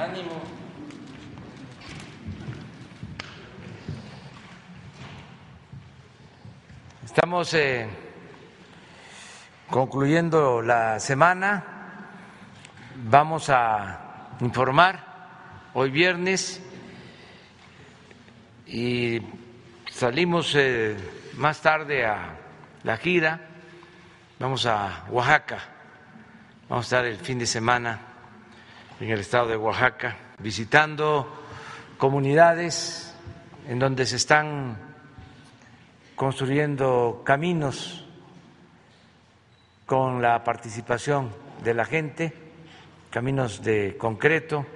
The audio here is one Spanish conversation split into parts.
Ánimo. Estamos eh, concluyendo la semana. Vamos a informar hoy viernes y salimos eh, más tarde a la gira. Vamos a Oaxaca. Vamos a estar el fin de semana en el estado de Oaxaca visitando comunidades en donde se están construyendo caminos con la participación de la gente, caminos de concreto,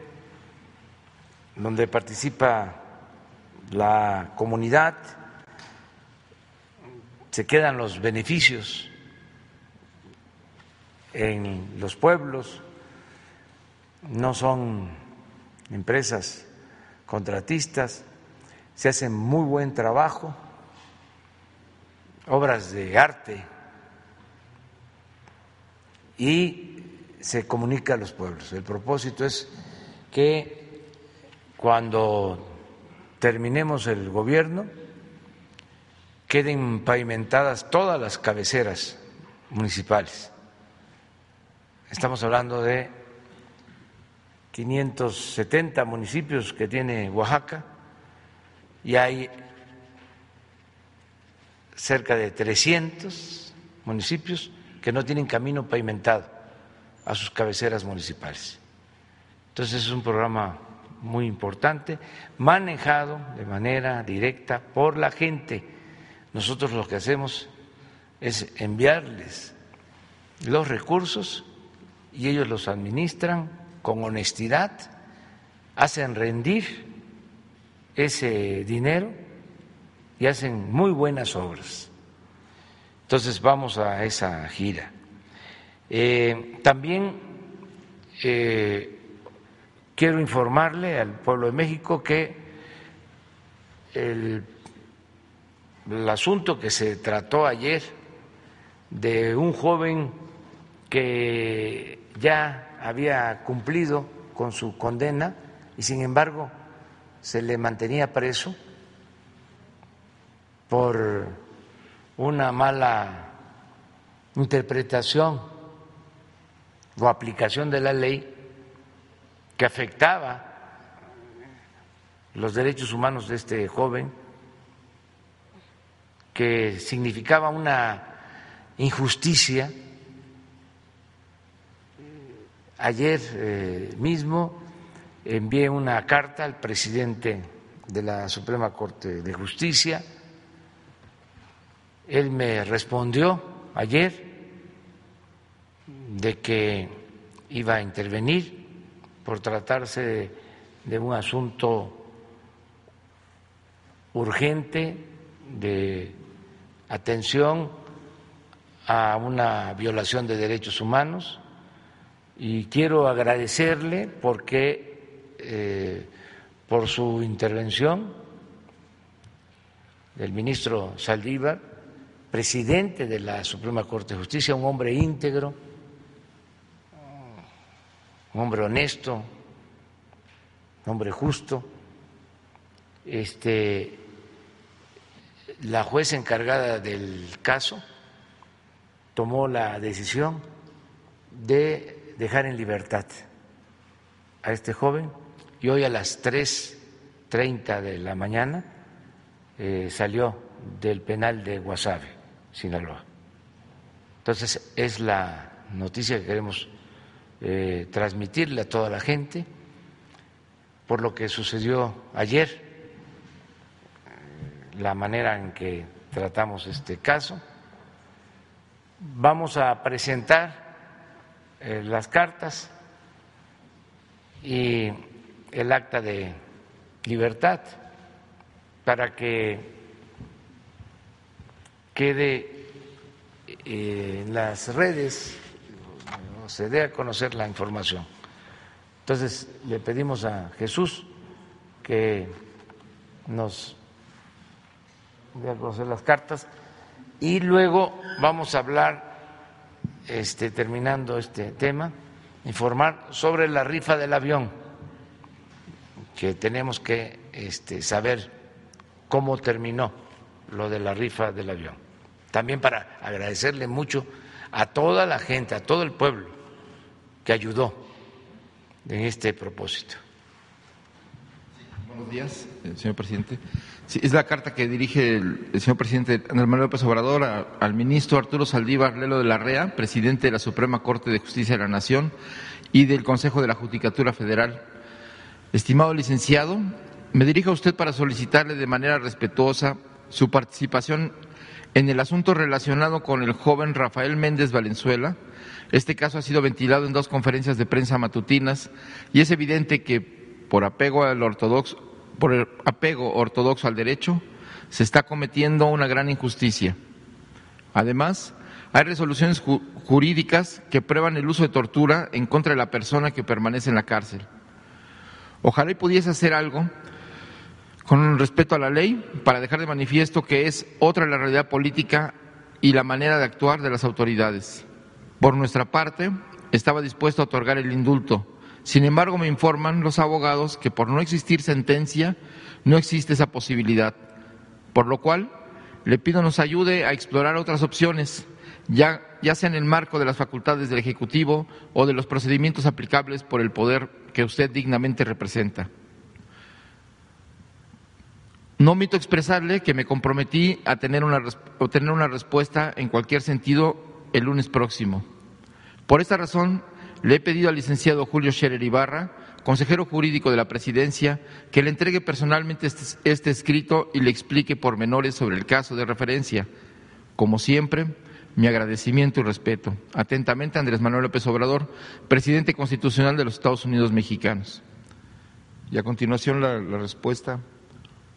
donde participa la comunidad, se quedan los beneficios en los pueblos, no son empresas contratistas, se hace muy buen trabajo, obras de arte y se comunica a los pueblos. El propósito es que cuando terminemos el gobierno queden pavimentadas todas las cabeceras municipales. Estamos hablando de 570 municipios que tiene Oaxaca y hay cerca de 300 municipios que no tienen camino pavimentado a sus cabeceras municipales. Entonces es un programa muy importante, manejado de manera directa por la gente. Nosotros lo que hacemos es enviarles los recursos y ellos los administran con honestidad, hacen rendir ese dinero y hacen muy buenas obras. Entonces vamos a esa gira. Eh, también eh, quiero informarle al pueblo de México que el, el asunto que se trató ayer de un joven que ya había cumplido con su condena y sin embargo se le mantenía preso por una mala interpretación o aplicación de la ley que afectaba los derechos humanos de este joven, que significaba una injusticia Ayer eh, mismo envié una carta al presidente de la Suprema Corte de Justicia. Él me respondió ayer de que iba a intervenir por tratarse de un asunto urgente de atención a una violación de derechos humanos y quiero agradecerle porque eh, por su intervención del ministro Saldívar, presidente de la Suprema Corte de Justicia, un hombre íntegro, un hombre honesto, un hombre justo. Este, la jueza encargada del caso tomó la decisión de dejar en libertad a este joven y hoy a las 3.30 de la mañana eh, salió del penal de Guasave, Sinaloa. Entonces es la noticia que queremos eh, transmitirle a toda la gente por lo que sucedió ayer, la manera en que tratamos este caso. Vamos a presentar eh, las cartas y el acta de libertad para que quede eh, en las redes, se dé a conocer la información. Entonces le pedimos a Jesús que nos dé a conocer las cartas y luego vamos a hablar este, terminando este tema, informar sobre la rifa del avión que tenemos que este, saber cómo terminó lo de la rifa del avión. También para agradecerle mucho a toda la gente, a todo el pueblo que ayudó en este propósito. Buenos días, eh, señor presidente. es la carta que dirige el, señor presidente Andrés Manuel López Obrador al ministro Arturo Saldívar Lelo de la REA, presidente de la Suprema Corte de Justicia de la Nación y del Consejo de la Judicatura Federal. Estimado licenciado, me dirijo a usted para solicitarle de manera respetuosa su participación en el asunto relacionado con el joven Rafael Méndez Valenzuela, este caso ha sido ventilado en dos conferencias de prensa matutinas y es evidente que por apego al ortodoxo, por apego ortodoxo al derecho, se está cometiendo una gran injusticia. Además, hay resoluciones jurídicas que prueban el uso de tortura en contra de la persona que permanece en la cárcel. Ojalá y pudiese hacer algo con respeto a la ley para dejar de manifiesto que es otra la realidad política y la manera de actuar de las autoridades. Por nuestra parte, estaba dispuesto a otorgar el indulto. Sin embargo, me informan los abogados que por no existir sentencia, no existe esa posibilidad. Por lo cual, le pido nos ayude a explorar otras opciones, ya, ya sea en el marco de las facultades del Ejecutivo o de los procedimientos aplicables por el poder que usted dignamente representa. No omito expresarle que me comprometí a tener una, obtener una respuesta en cualquier sentido el lunes próximo. Por esta razón, le he pedido al licenciado Julio Scherer Ibarra, consejero jurídico de la Presidencia, que le entregue personalmente este, este escrito y le explique pormenores sobre el caso de referencia. Como siempre, mi agradecimiento y respeto. Atentamente, Andrés Manuel López Obrador, presidente constitucional de los Estados Unidos mexicanos. Y a continuación la respuesta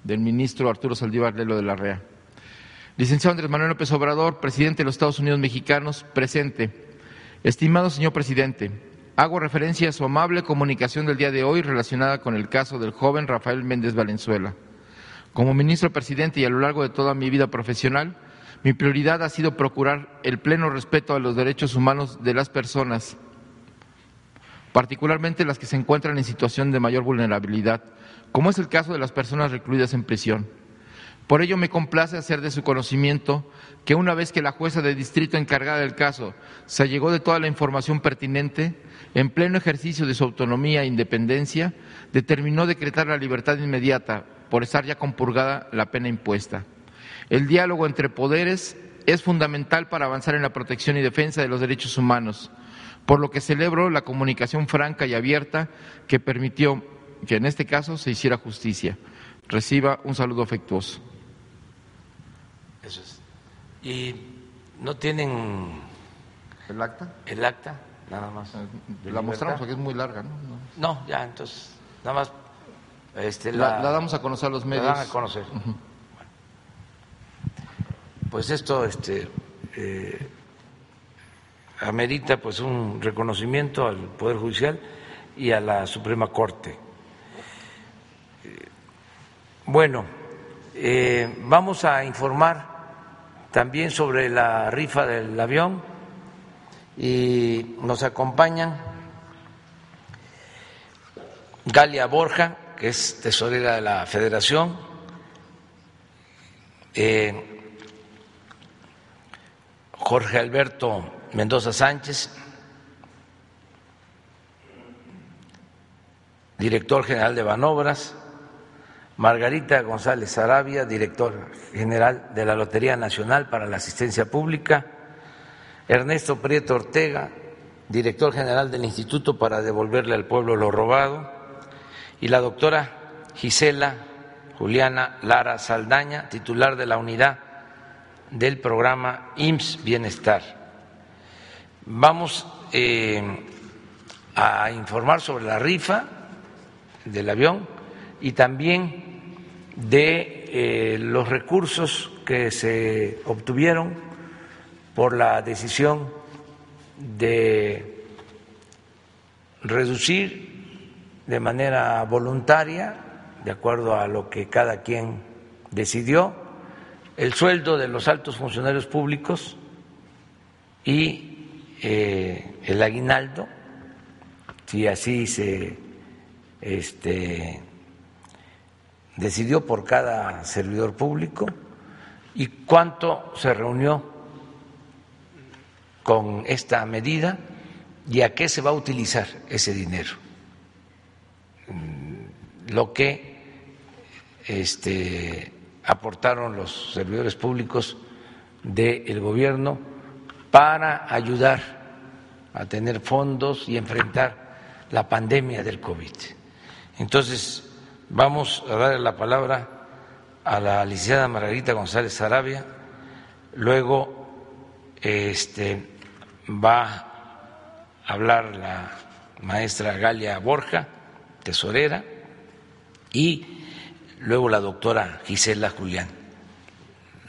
del ministro Arturo Saldívar Lelo de la REA. Licenciado Andrés Manuel López Obrador, presidente de los Estados Unidos mexicanos, presente. Estimado señor presidente, hago referencia a su amable comunicación del día de hoy relacionada con el caso del joven Rafael Méndez Valenzuela. Como ministro presidente y a lo largo de toda mi vida profesional, mi prioridad ha sido procurar el pleno respeto a los derechos humanos de las personas, particularmente las que se encuentran en situación de mayor vulnerabilidad, como es el caso de las personas recluidas en prisión. Por ello me complace hacer de su conocimiento que una vez que la jueza de distrito encargada del caso se llegó de toda la información pertinente, en pleno ejercicio de su autonomía e independencia, determinó decretar la libertad inmediata por estar ya compurgada la pena impuesta. El diálogo entre poderes es fundamental para avanzar en la protección y defensa de los derechos humanos, por lo que celebro la comunicación franca y abierta que permitió que en este caso se hiciera justicia. Reciba un saludo afectuoso. Eso es. ¿Y no tienen el acta? El acta, nada más. Ah, la mostramos porque es muy larga, ¿no? No, ya, entonces, nada más. Este, la, damos a conocer a los medios. La dan a conocer. Pues esto este, eh, amerita pues un reconocimiento al Poder Judicial y a la Suprema Corte bueno, eh, vamos a informar también sobre la rifa del avión y nos acompañan Galia Borja, que es tesorera de la Federación, eh, Jorge Alberto Mendoza Sánchez, director general de Banobras, Margarita González Arabia, director general de la Lotería Nacional para la Asistencia Pública, Ernesto Prieto Ortega, director general del Instituto para devolverle al pueblo lo robado, y la doctora Gisela Juliana Lara Saldaña, titular de la unidad del programa IMSS Bienestar. Vamos eh, a informar sobre la rifa del avión y también de eh, los recursos que se obtuvieron por la decisión de reducir de manera voluntaria, de acuerdo a lo que cada quien decidió, el sueldo de los altos funcionarios públicos y eh, el aguinaldo, si así se este, decidió por cada servidor público y cuánto se reunió con esta medida y a qué se va a utilizar ese dinero. Mm, lo que este, aportaron los servidores públicos del gobierno para ayudar a tener fondos y enfrentar la pandemia del COVID. Entonces, vamos a darle la palabra a la licenciada Margarita González Sarabia, luego este, va a hablar la maestra Galia Borja, tesorera, y luego la doctora Gisela Julián,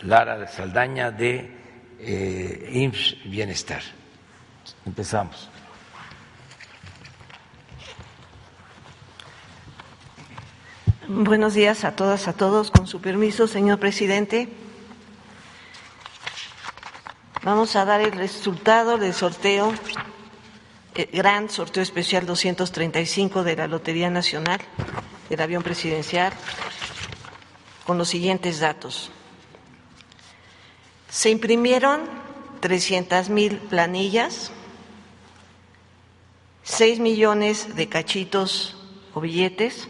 Lara de Saldaña de eh, IMSS Bienestar. Empezamos. Buenos días a todas, a todos. Con su permiso, señor presidente, vamos a dar el resultado del sorteo, el gran sorteo especial 235 de la Lotería Nacional del avión presidencial, con los siguientes datos. Se imprimieron 300 mil planillas, 6 millones de cachitos o billetes,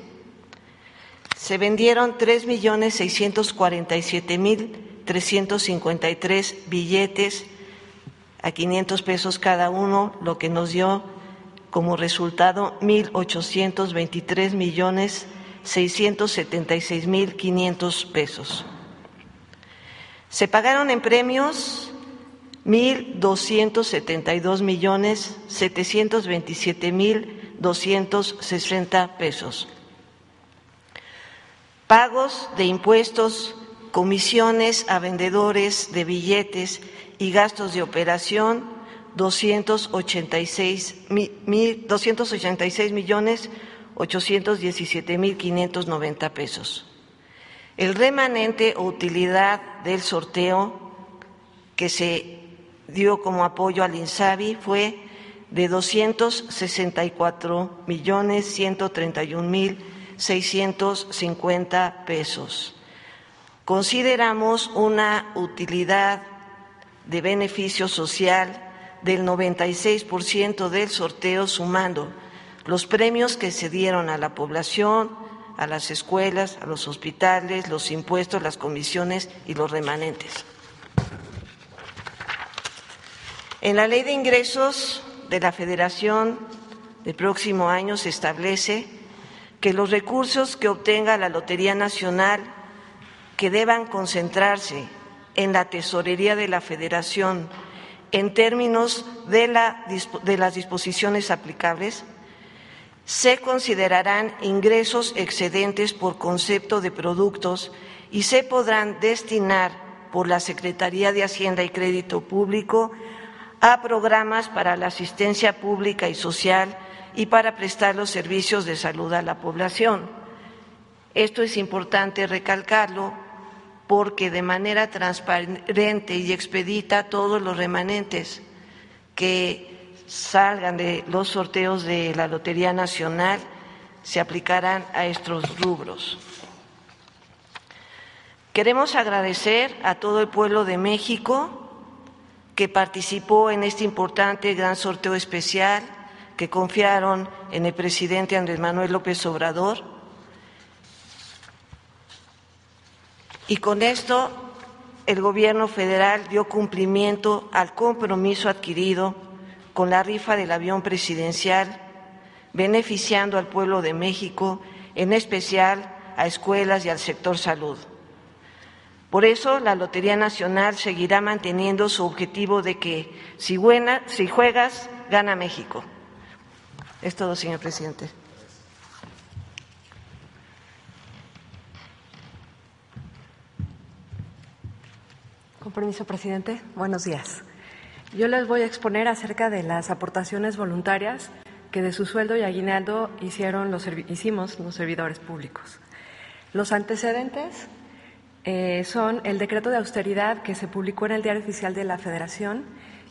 cincuenta y tres billetes a 500 pesos cada uno, lo que nos dio como resultado mil ochocientos veintitrés millones seiscientos setenta y seis mil quinientos pesos. Se pagaron en premios mil doscientos setenta y dos millones setecientos veintisiete mil doscientos sesenta pesos pagos de impuestos, comisiones a vendedores de billetes y gastos de operación, 286, mil, 286 millones 817 mil 590 pesos. El remanente o utilidad del sorteo que se dio como apoyo al INSABI fue de 264 millones 131 mil 650 pesos. Consideramos una utilidad de beneficio social del 96% del sorteo sumando los premios que se dieron a la población, a las escuelas, a los hospitales, los impuestos, las comisiones y los remanentes. En la ley de ingresos de la Federación del próximo año se establece que los recursos que obtenga la Lotería Nacional que deban concentrarse en la tesorería de la Federación en términos de, la, de las disposiciones aplicables, se considerarán ingresos excedentes por concepto de productos y se podrán destinar por la Secretaría de Hacienda y Crédito Público a programas para la asistencia pública y social y para prestar los servicios de salud a la población. Esto es importante recalcarlo porque de manera transparente y expedita todos los remanentes que salgan de los sorteos de la Lotería Nacional se aplicarán a estos rubros. Queremos agradecer a todo el pueblo de México que participó en este importante gran sorteo especial que confiaron en el presidente Andrés Manuel López Obrador. Y con esto el gobierno federal dio cumplimiento al compromiso adquirido con la rifa del avión presidencial, beneficiando al pueblo de México, en especial a escuelas y al sector salud. Por eso la Lotería Nacional seguirá manteniendo su objetivo de que si, buena, si juegas, gana México. Es todo, señor presidente. Con permiso, presidente. Buenos días. Yo les voy a exponer acerca de las aportaciones voluntarias que de su sueldo y aguinaldo hicieron los, hicimos los servidores públicos. Los antecedentes eh, son el decreto de austeridad que se publicó en el Diario Oficial de la Federación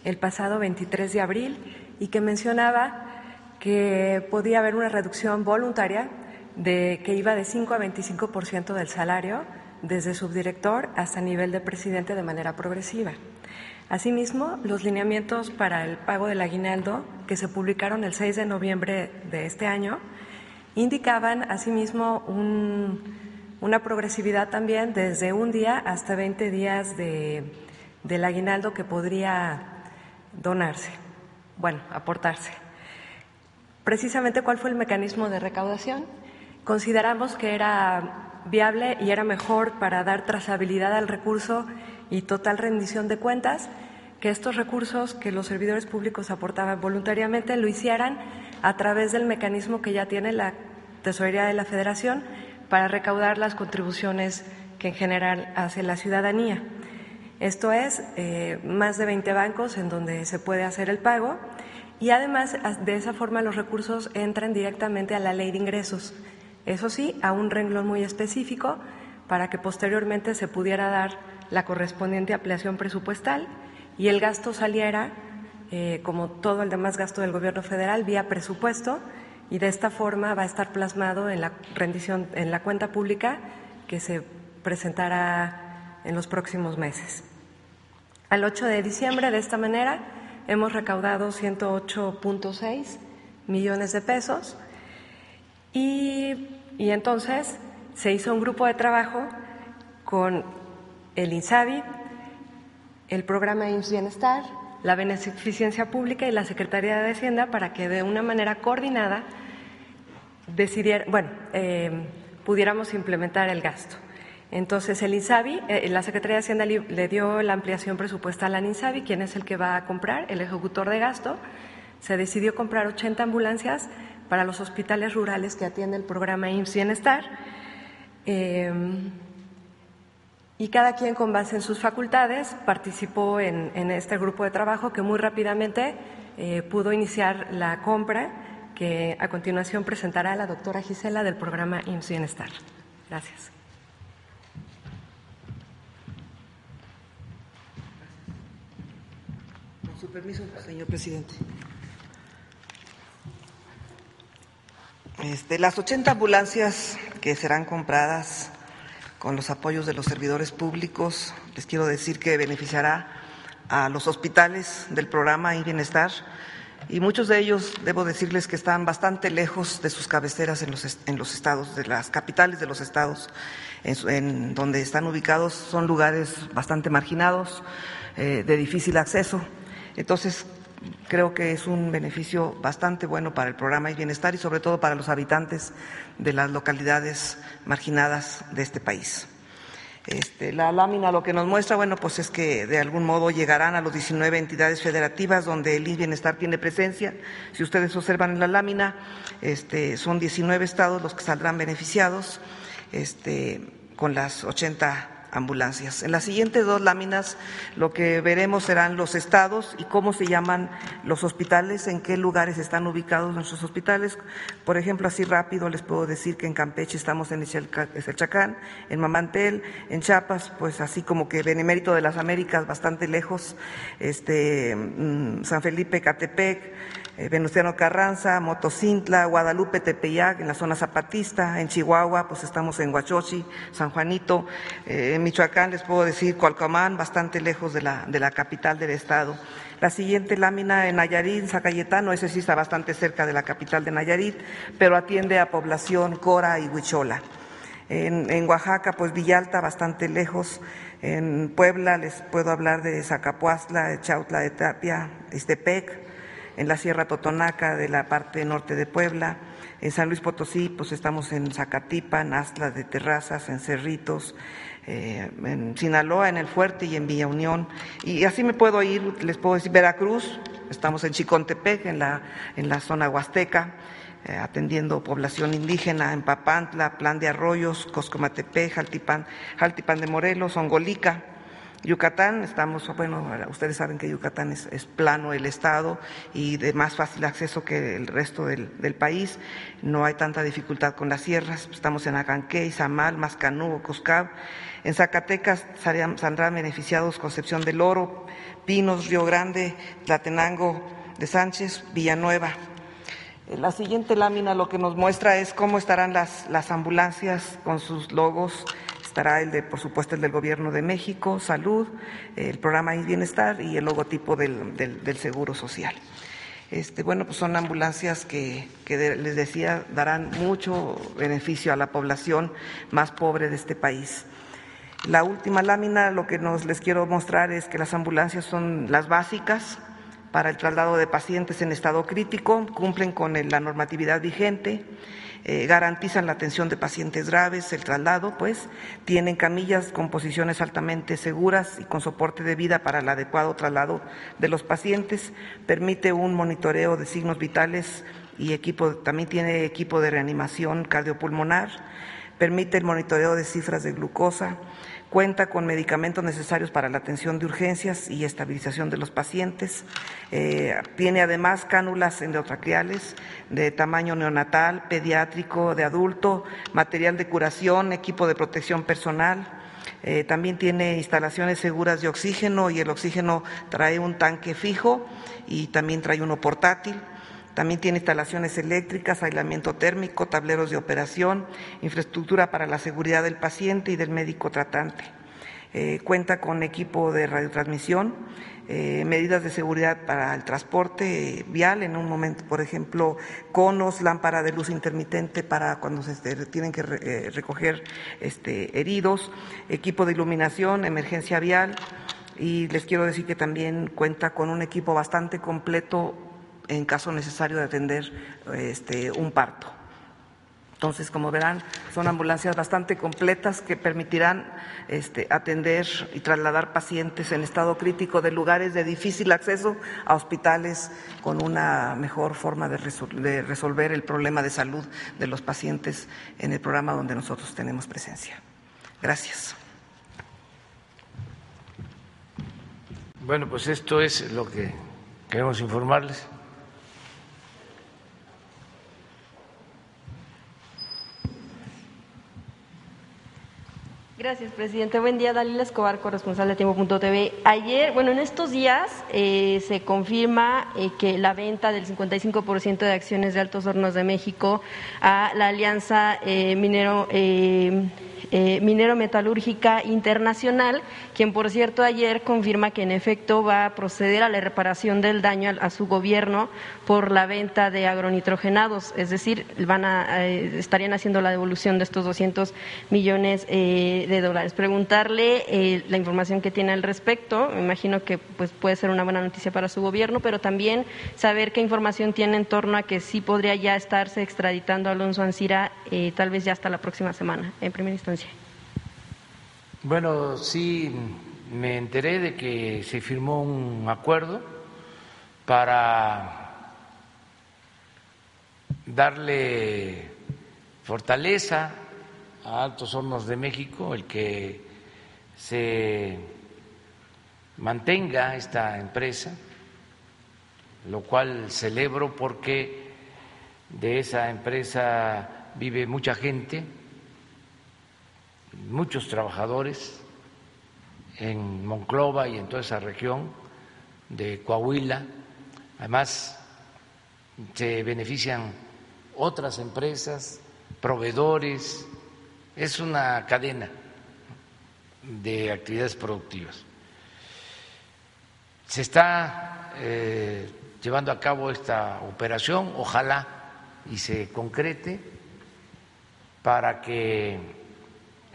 el pasado 23 de abril y que mencionaba que podía haber una reducción voluntaria de que iba de 5 a 25% del salario desde subdirector hasta nivel de presidente de manera progresiva. Asimismo, los lineamientos para el pago del aguinaldo que se publicaron el 6 de noviembre de este año indicaban asimismo una progresividad también desde un día hasta 20 días del aguinaldo que podría donarse, bueno, aportarse. Precisamente, ¿cuál fue el mecanismo de recaudación? Consideramos que era viable y era mejor para dar trazabilidad al recurso y total rendición de cuentas, que estos recursos que los servidores públicos aportaban voluntariamente lo hicieran a través del mecanismo que ya tiene la Tesorería de la Federación para recaudar las contribuciones que en general hace la ciudadanía. Esto es, eh, más de 20 bancos en donde se puede hacer el pago y además de esa forma los recursos entran directamente a la ley de ingresos. Eso sí, a un renglón muy específico para que posteriormente se pudiera dar la correspondiente ampliación presupuestal y el gasto saliera, eh, como todo el demás gasto del Gobierno federal, vía presupuesto y de esta forma va a estar plasmado en la rendición, en la cuenta pública que se presentará en los próximos meses. Al 8 de diciembre, de esta manera, hemos recaudado 108.6 millones de pesos y, y entonces se hizo un grupo de trabajo con el INSABI, el programa IMSS Bienestar, la Beneficencia Pública y la Secretaría de Hacienda para que de una manera coordinada decidiera, bueno, eh, pudiéramos implementar el gasto. Entonces, el INSABI, eh, la Secretaría de Hacienda le dio la ampliación presupuestal al INSABI, quien es el que va a comprar, el ejecutor de gasto. Se decidió comprar 80 ambulancias para los hospitales rurales que atiende el programa IMSS Bienestar. Eh, y cada quien con base en sus facultades participó en, este grupo de trabajo que muy rápidamente eh, pudo iniciar la compra que a continuación presentará la doctora Gisela del programa IMSS Bienestar. Gracias. Con su permiso, señor presidente. Este, las 80 ambulancias que serán compradas con los apoyos de los servidores públicos. Les quiero decir que beneficiará a los hospitales del programa y Bienestar y muchos de ellos, debo decirles que están bastante lejos de sus cabeceras en los, en los estados, de las capitales de los estados en, donde están ubicados, son lugares bastante marginados, eh, de difícil acceso. Entonces, creo que es un beneficio bastante bueno para el programa y bienestar y sobre todo para los habitantes de las localidades marginadas de este país. Este, la lámina lo que nos muestra, bueno, pues es que de algún modo llegarán a los 19 entidades federativas donde el Bienestar tiene presencia. Si ustedes observan en la lámina, este, son 19 estados los que saldrán beneficiados este, con las 80 ambulancias. En las siguientes dos láminas lo que veremos serán los estados y cómo se llaman los hospitales, en qué lugares están ubicados nuestros hospitales. Por ejemplo, así rápido les puedo decir que en Campeche estamos en Chacán, en Mamantel, en Chiapas, pues así como que Benemérito de las Américas, bastante lejos, este, mm, San Felipe, Catepec, Venustiano Carranza, Motocintla, Guadalupe, Tepeyac, en la zona zapatista, en Chihuahua, pues estamos en Huachochi, San Juanito, eh, en Michoacán les puedo decir Cualcomán, bastante lejos de la, de la capital del estado. La siguiente lámina en Nayarit, San Cayetano, ese sí está bastante cerca de la capital de Nayarit, pero atiende a población Cora y Huichola. En, Oaxaca, pues Villalta, bastante lejos. En Puebla les puedo hablar de Zacapuazla, Chautla de Tapia, Istepec, en la Sierra Totonaca de la parte norte de Puebla. En San Luis Potosí, pues estamos en Zacatipa, en Astla de Terrazas, en Cerritos, eh, en Sinaloa, en El Fuerte y en Villa Unión. Y así me puedo ir, les puedo decir Veracruz, estamos en Chicontepec, en la, en la zona huasteca, eh, atendiendo población indígena, en Papantla, Plan de Arroyos, Coscomatepec, Jaltipan de Morelos, Ongolica. Yucatán, estamos, bueno, ustedes saben que Yucatán es, plano el estado y de más fácil acceso que el resto del, país. No hay tanta dificultad con las sierras. Estamos en Acanqué, Izamal, Mascanú, Coscab. En Zacatecas saldrán beneficiados Concepción del Oro, Pinos, Río Grande, Tlatenango de Sánchez, Villanueva. Eh, la siguiente lámina lo que nos muestra es cómo estarán las, las ambulancias con sus logos. El de, por supuesto, el del Gobierno de México, Salud, el programa y Bienestar y el logotipo del, del, Seguro Social. Este, bueno, pues son ambulancias que, que les decía darán mucho beneficio a la población más pobre de este país. La última lámina lo que nos les quiero mostrar es que las ambulancias son las básicas, para el traslado de pacientes en estado crítico, cumplen con la normatividad vigente, eh, garantizan la atención de pacientes graves, el traslado, pues, tienen camillas con posiciones altamente seguras y con soporte de vida para el adecuado traslado de los pacientes, permite un monitoreo de signos vitales y equipo, también tiene equipo de reanimación cardiopulmonar, permite el monitoreo de cifras de glucosa, cuenta con medicamentos necesarios para la atención de urgencias y estabilización de los pacientes, eh, tiene además cánulas endotraqueales de tamaño neonatal, pediátrico, de adulto, material de curación, equipo de protección personal, eh, también tiene instalaciones seguras de oxígeno y el oxígeno trae un tanque fijo y también trae uno portátil. También tiene instalaciones eléctricas, aislamiento térmico, tableros de operación, infraestructura para la seguridad del paciente y del médico tratante. Eh, cuenta con equipo de radiotransmisión, eh, medidas de seguridad para el transporte vial en un momento, por ejemplo, conos, lámpara de luz intermitente para cuando se tienen que eh, recoger este, heridos, equipo de iluminación, emergencia vial. Y les quiero decir que también cuenta con un equipo bastante completo en caso necesario de atender este, un parto. Entonces, como verán, son ambulancias bastante completas que permitirán este, atender y trasladar pacientes en estado crítico de lugares de difícil acceso a hospitales con una mejor forma de, de resolver el problema de salud de los pacientes en el programa donde nosotros tenemos presencia. Gracias. Bueno, pues esto es lo que queremos informarles. Gracias, presidente. Buen día, Dalila Escobar, corresponsal de Tiempo.tv. Ayer, bueno, en estos días eh, se confirma eh, que la venta del 55% de acciones de Altos Hornos de México a la Alianza eh, Minero minero Metalúrgica Internacional, quien por cierto ayer confirma que en efecto va a proceder a la reparación del daño a, su gobierno por la venta de agronitrogenados, es decir, van a, eh, estarían haciendo la devolución de estos 200 millones eh, de dólares. Preguntarle la información que tiene al respecto, me imagino que pues, puede ser una buena noticia para su gobierno, pero también saber qué información tiene en torno a que sí podría ya estarse extraditando a Alonso Ancira, tal vez ya hasta la próxima semana, en primera instancia. Bueno, sí me enteré de que se firmó un acuerdo para darle fortaleza a Altos Hornos de México, el que se mantenga esta empresa, lo cual celebro porque de esa empresa vive mucha gente muchos trabajadores en Monclova y en toda esa región de Coahuila. Además, se benefician otras empresas, proveedores, es una cadena de actividades productivas. Se está eh, llevando a cabo esta operación, ojalá y se concrete para que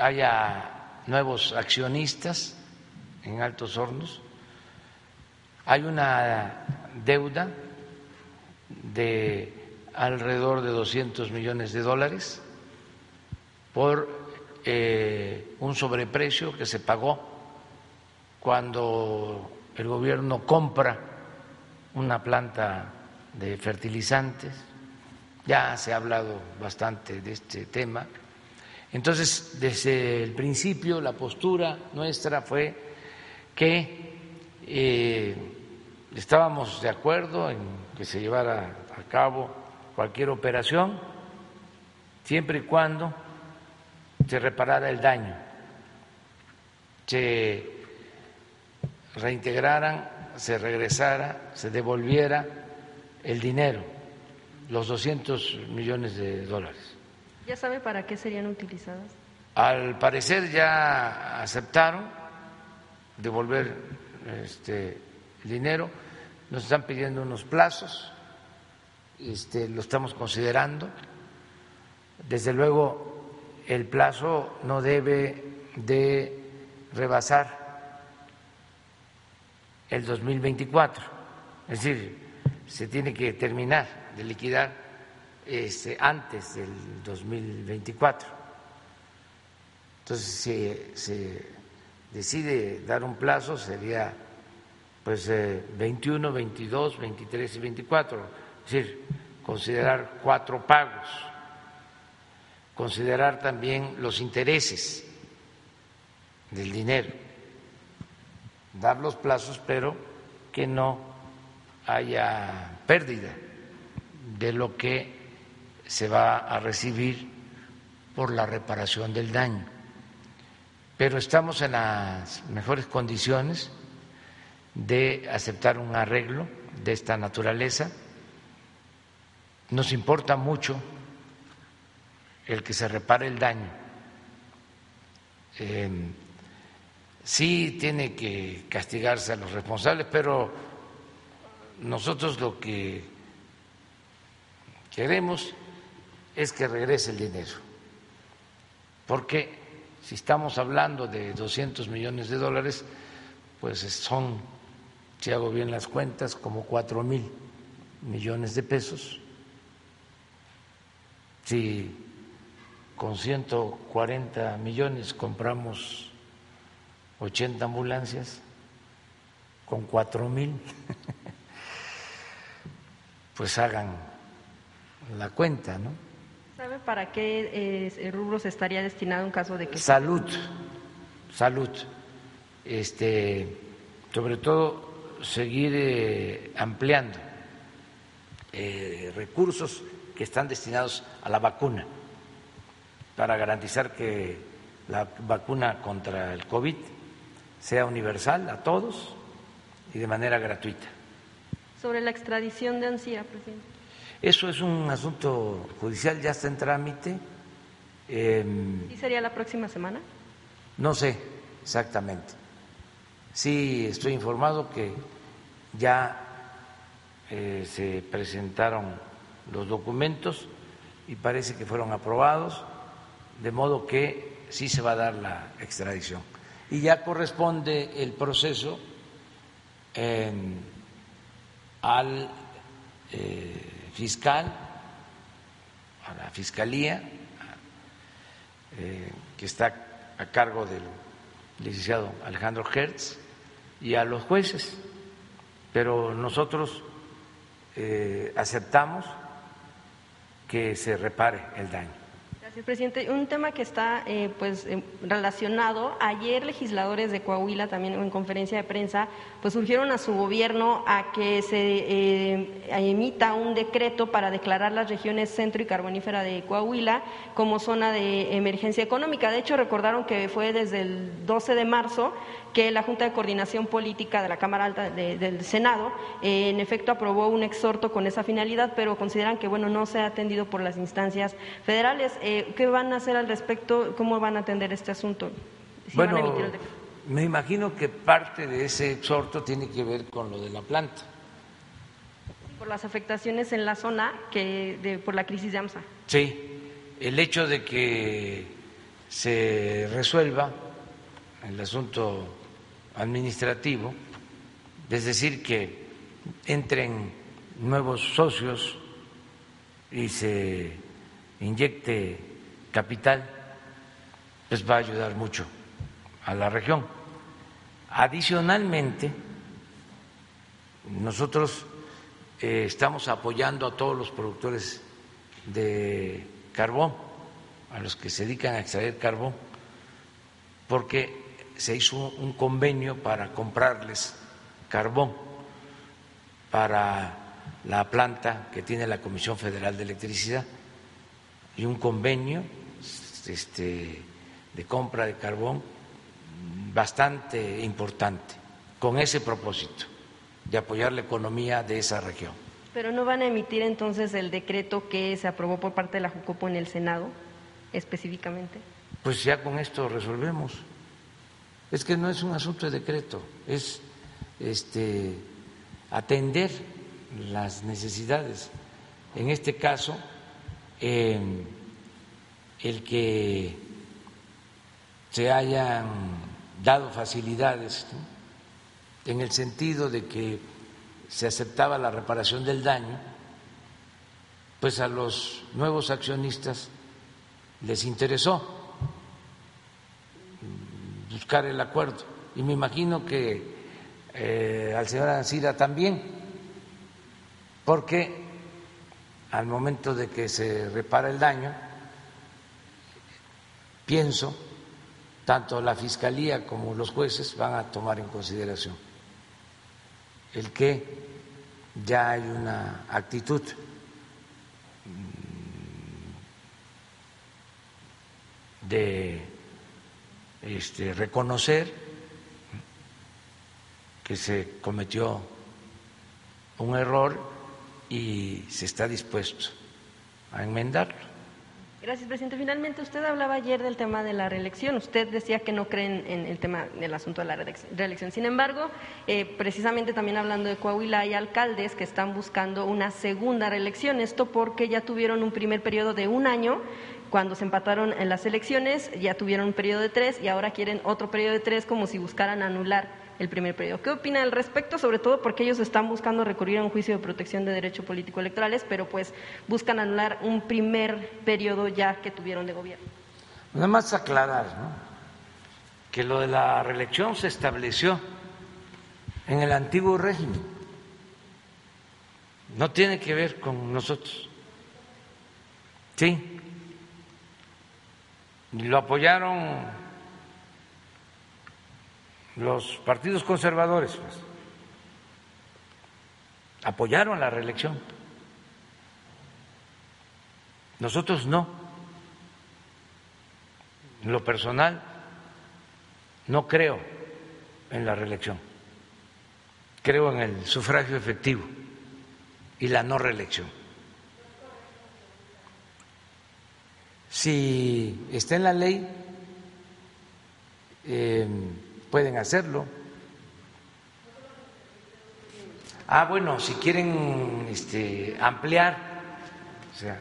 haya nuevos accionistas en Altos Hornos. Hay una deuda de alrededor de 200 millones de dólares por eh, un sobreprecio que se pagó cuando el gobierno compra una planta de fertilizantes. Ya se ha hablado bastante de este tema. Entonces, desde el principio, la postura nuestra fue que eh, estábamos de acuerdo en que se llevara a cabo cualquier operación, siempre y cuando se reparara el daño, se reintegraran, se regresara, se devolviera el dinero los 200 millones de dólares. ¿Ya sabe para qué serían utilizadas? Al parecer ya aceptaron devolver este dinero, nos están pidiendo unos plazos, este, lo estamos considerando. Desde luego, el plazo no debe de rebasar el 2024, es decir, se tiene que terminar de liquidar este, antes del 2024. Entonces, si se decide dar un plazo, sería pues 21, 22, 23 y 24, es decir, considerar cuatro pagos, considerar también los intereses del dinero. Dar los plazos, pero que no haya pérdida de lo que se va a recibir por la reparación del daño. Pero estamos en las mejores condiciones de aceptar un arreglo de esta naturaleza. Nos importa mucho el que se repare el daño. Sí tiene que castigarse a los responsables, pero nosotros lo que queremos es que regrese el dinero, porque si estamos hablando de 200 millones de dólares, pues son, si hago bien las cuentas, como cuatro mil millones de pesos. Si con 140 millones compramos 80 ambulancias con cuatro mil, pues hagan la cuenta, ¿no? ¿Sabe para qué eh, rubros estaría destinado en caso de que salud, salud, este, sobre todo seguir eh, ampliando eh, recursos que están destinados a la vacuna para garantizar que la vacuna contra el COVID sea universal a todos y de manera gratuita. Sobre la extradición de Ansira, presidente. Eso es un asunto judicial, ya está en trámite. Em, ¿Y sería la próxima semana? No sé exactamente. Sí, estoy informado que ya eh, se presentaron los documentos y parece que fueron aprobados, de modo que sí se va a dar la extradición y ya corresponde el proceso al eh, fiscal, a la fiscalía, eh, que está a cargo del licenciado Alejandro Hertz, y a los jueces. Pero nosotros eh, aceptamos que se repare el daño. Gracias, presidente. Un tema que está eh, pues eh, relacionado. Ayer legisladores de Coahuila, también en conferencia de prensa, pues surgieron a su gobierno a que se eh, emita un decreto para declarar las regiones centro y carbonífera de Coahuila como zona de emergencia económica. De hecho, recordaron que fue desde el 12 de marzo que la Junta de Coordinación Política de la Cámara Alta del Senado, eh, en efecto, aprobó un exhorto con esa finalidad, pero consideran que bueno no se ha atendido por las instancias federales. Eh, ¿Qué van a hacer al respecto? ¿Cómo van a atender este asunto? bueno, me imagino que parte de ese exhorto tiene que ver con lo de la planta. Por las afectaciones en la zona que por la crisis de AMSA. Sí, el hecho de que se resuelva el asunto administrativo, es decir, que entren nuevos socios y se inyecte capital, pues va a ayudar mucho a la región. Adicionalmente, nosotros eh, estamos apoyando a todos los productores de carbón, a los que se dedican a extraer carbón, porque se hizo un convenio para comprarles carbón para la planta que tiene la Comisión Federal de Electricidad y un convenio este, de compra de carbón bastante importante con ese propósito de apoyar la economía de esa región. Pero no van a emitir entonces el decreto que se aprobó por parte de la Jucopo en el Senado específicamente. Pues ya con esto resolvemos. Es que no es un asunto de decreto, es este atender las necesidades. En este caso, eh, el que se hayan dado facilidades en el sentido de que se aceptaba la reparación del daño, pues a los nuevos accionistas les interesó buscar el acuerdo. Y me imagino que eh, al señor Ancira también, porque al momento de que se repara el daño, pienso, tanto la Fiscalía como los jueces van a tomar en consideración el que ya hay una actitud de este, reconocer que se cometió un error y se está dispuesto a enmendarlo. Gracias, presidente. Finalmente, usted hablaba ayer del tema de la reelección. Usted decía que no creen en el tema del asunto de la reelección. Sin embargo, eh, precisamente también hablando de Coahuila, hay alcaldes que están buscando una segunda reelección. Esto porque ya tuvieron un primer periodo de un año cuando se empataron en las elecciones, ya tuvieron un periodo de tres y ahora quieren otro periodo de tres como si buscaran anular el primer periodo. ¿Qué opina al respecto? Sobre todo porque ellos están buscando recurrir a un juicio de protección de derechos político electorales, pero pues buscan anular un primer periodo ya que tuvieron de gobierno. Nada más aclarar que lo de la reelección se estableció en el antiguo régimen. No tiene que ver con nosotros. Sí, lo apoyaron los partidos conservadores, pues. apoyaron la reelección. Nosotros no. En lo personal, no creo en la reelección. Creo en el sufragio efectivo y la no reelección. Si está en la ley, eh, pueden hacerlo. Ah, bueno, si quieren este, ampliar, o sea,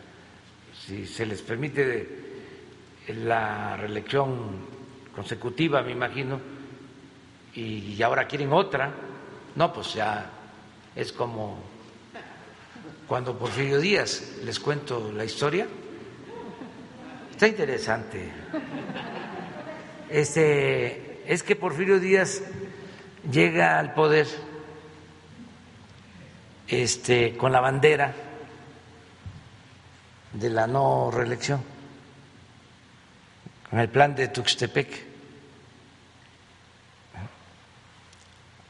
si se les permite la reelección consecutiva, me imagino, y ahora quieren otra, no, pues ya es como cuando Porfirio Díaz, les cuento la historia, Está interesante. Este, es que Porfirio Díaz llega al poder este, con la bandera de la no reelección, con el plan de Tuxtepec.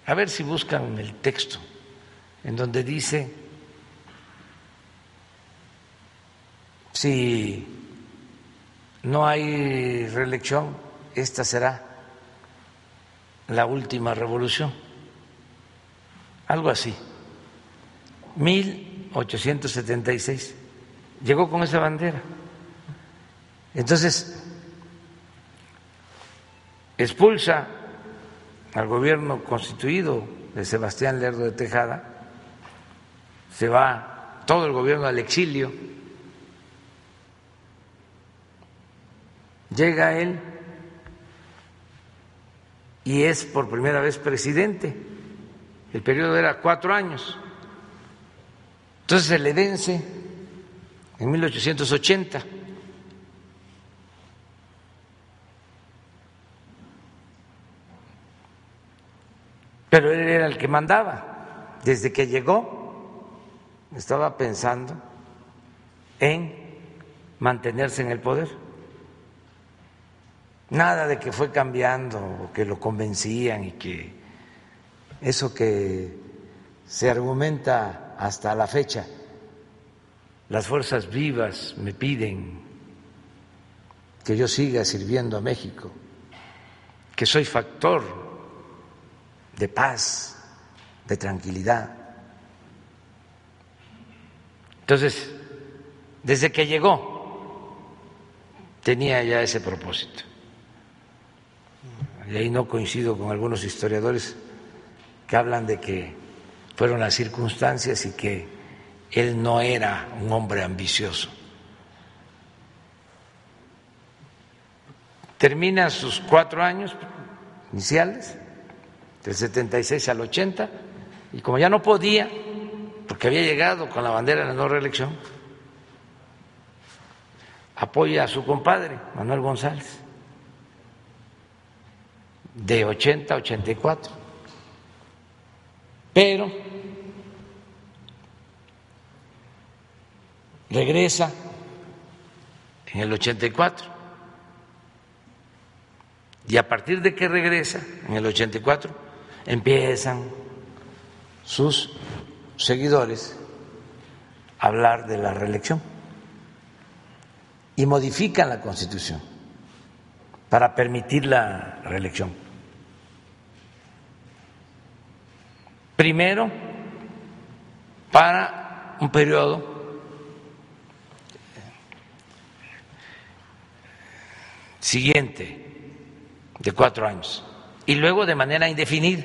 A ver si buscan el texto en donde dice si no hay reelección, esta será la última revolución. Algo así. 1876. Llegó con esa bandera. Entonces, expulsa al gobierno constituido de Sebastián Lerdo de Tejada, se va todo el gobierno al exilio llega él y es por primera vez presidente. El periodo era cuatro años. Entonces se le vence en 1880. Pero él era el que mandaba. Desde que llegó, estaba pensando en mantenerse en el poder. Nada de que fue cambiando que lo convencían y que eso que se argumenta hasta la fecha, las fuerzas vivas me piden que yo siga sirviendo a México, que soy factor de paz, de tranquilidad. Entonces, desde que llegó, tenía ya ese propósito. Y ahí no coincido con algunos historiadores que hablan de que fueron las circunstancias y que él no era un hombre ambicioso. Termina sus cuatro años iniciales, del 76 al 80, y como ya no podía, porque había llegado con la bandera de la no reelección, apoya a su compadre, Manuel González, de 80 a 84. Pero regresa en el 84 y a partir de que regresa en el 84 empiezan sus seguidores a hablar de la reelección y modifican la constitución para permitir la reelección. Primero, para un periodo siguiente de cuatro años y luego de manera indefinida.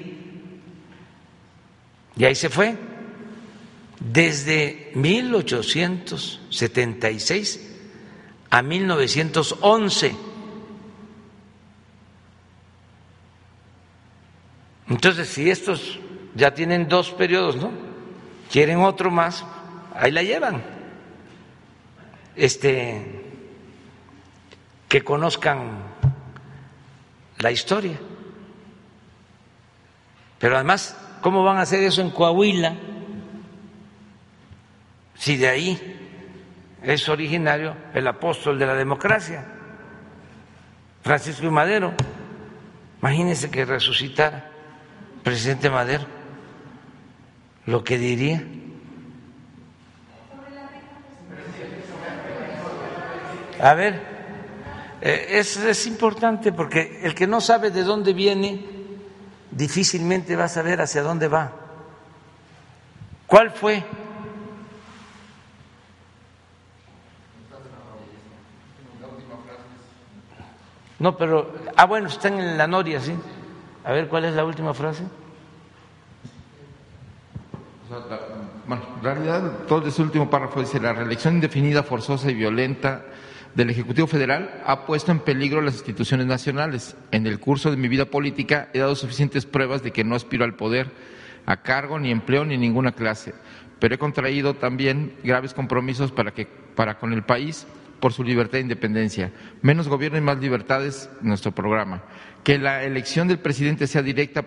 Y ahí se fue. Desde 1876 a 1911. Entonces, si estos ya tienen dos periodos, ¿no? Quieren otro más, ahí la llevan. Este, que conozcan la historia. Pero además, ¿cómo van a hacer eso en Coahuila? Si de ahí es originario el apóstol de la democracia, Francisco Madero. Imagínense que resucitara presidente Madero, lo que diría. A ver, eh, es, es importante porque el que no sabe de dónde viene, difícilmente va a saber hacia dónde va. ¿Cuál fue No, pero. Ah, bueno, están en la noria, sí. A ver, ¿cuál es la última frase? Bueno, en realidad, todo ese último párrafo dice: la reelección indefinida, forzosa y violenta del Ejecutivo Federal ha puesto en peligro las instituciones nacionales. En el curso de mi vida política he dado suficientes pruebas de que no aspiro al poder, a cargo, ni empleo, ni ninguna clase, pero he contraído también graves compromisos para, que, para con el país por su libertad e independencia. Menos gobierno y más libertades, nuestro programa. Que la elección del presidente sea directa,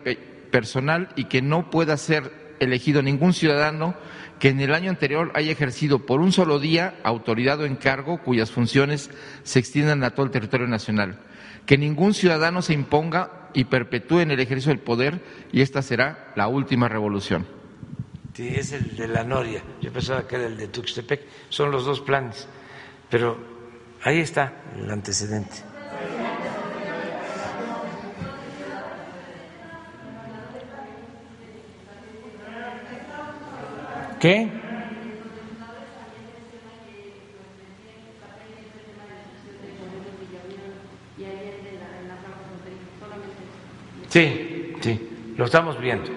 personal y que no pueda ser elegido ningún ciudadano que en el año anterior haya ejercido por un solo día autoridad o encargo cuyas funciones se extiendan a todo el territorio nacional. Que ningún ciudadano se imponga y perpetúe en el ejercicio del poder y esta será la última revolución. Sí, es el de la Noria. Yo pensaba que era el de Tuxtepec. Son los dos planes. Pero ahí está el antecedente. ¿Qué? Sí, sí, lo estamos viendo.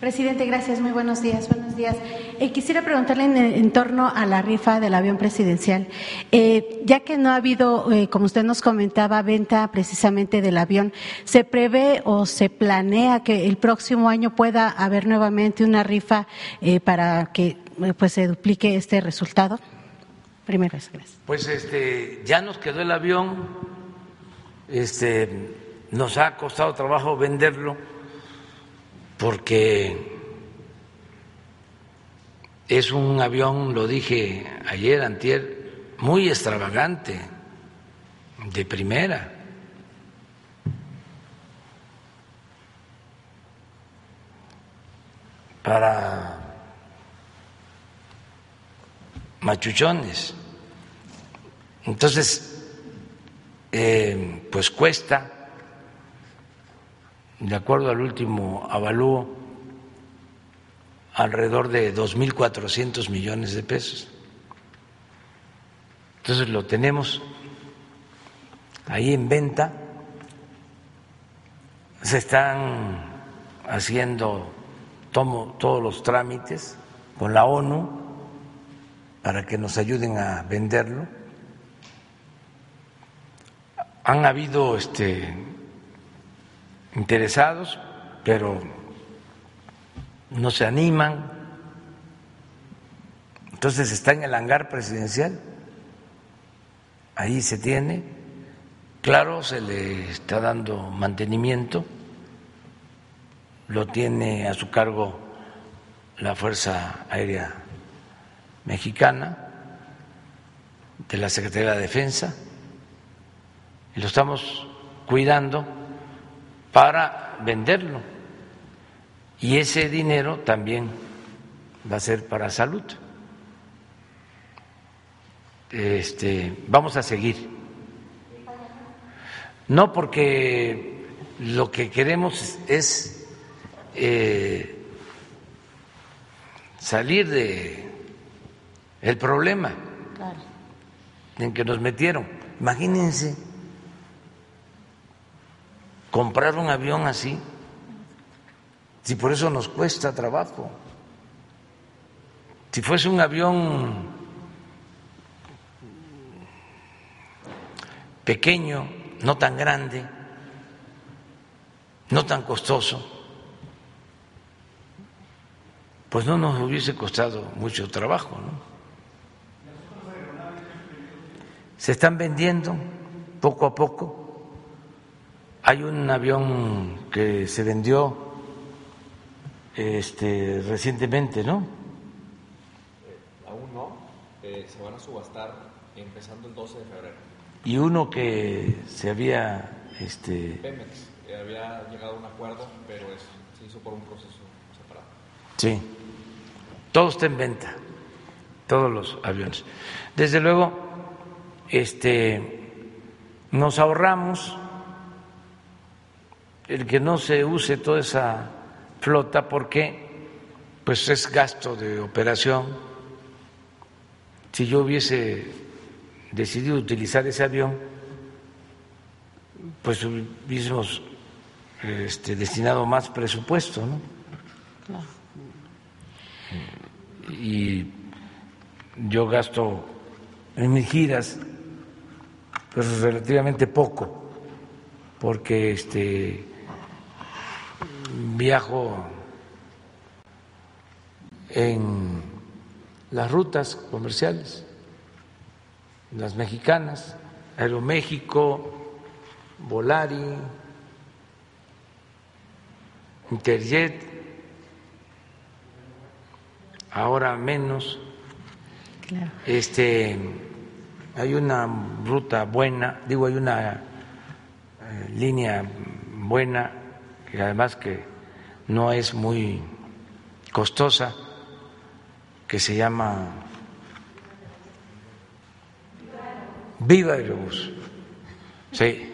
Presidente, gracias. Muy buenos días. Buenos días. Eh, quisiera preguntarle en, torno a la rifa del avión presidencial. Eh, ya que no ha habido, eh, como usted nos comentaba, venta precisamente del avión, ¿se prevé o se planea que el próximo año pueda haber nuevamente una rifa para que pues se duplique este resultado? Primero, gracias. Pues este, ya nos quedó el avión. Este, nos ha costado trabajo venderlo porque es un avión, lo dije ayer, antier, muy extravagante, de primera. para machuchones. Entonces, eh, pues cuesta de acuerdo al último avalúo, alrededor de 2.400 millones de pesos. Entonces lo tenemos ahí en venta, se están haciendo todos los trámites con la ONU para que nos ayuden a venderlo. Han habido este, interesados, pero no se animan. Entonces está en el hangar presidencial, ahí se tiene, claro, se le está dando mantenimiento, lo tiene a su cargo la Fuerza Aérea Mexicana, de la Secretaría de Defensa, y lo estamos cuidando para venderlo. Y ese dinero también va a ser para salud. Este, vamos a seguir. No porque lo que queremos es eh, salir de el problema en que nos metieron. Imagínense comprar un avión así, si por eso nos cuesta trabajo. Si fuese un avión pequeño, no tan grande, no tan costoso, pues no nos hubiese costado mucho trabajo. ¿no? Se están vendiendo poco a poco hay un avión que se vendió este, recientemente, ¿no? Eh, aún no, eh, se van a subastar empezando el 12 de febrero. Y uno que se había... Este... Pemex, eh, había llegado a un acuerdo, pero se hizo por un proceso separado. Sí, todo está en venta, todos los aviones. Desde luego, este, nos ahorramos el que no se use toda esa flota porque pues es gasto de operación. Si yo hubiese decidido utilizar ese avión, pues hubiésemos este, destinado más presupuesto, ¿no? Y yo gasto en mis giras pues relativamente poco, porque este viajo en las rutas comerciales, las mexicanas, Aeroméxico, Volari, Interjet, ahora menos. Este, hay una ruta buena, digo, hay una eh, línea buena y además que no es muy costosa, que se llama Viva Aerobús. Sí,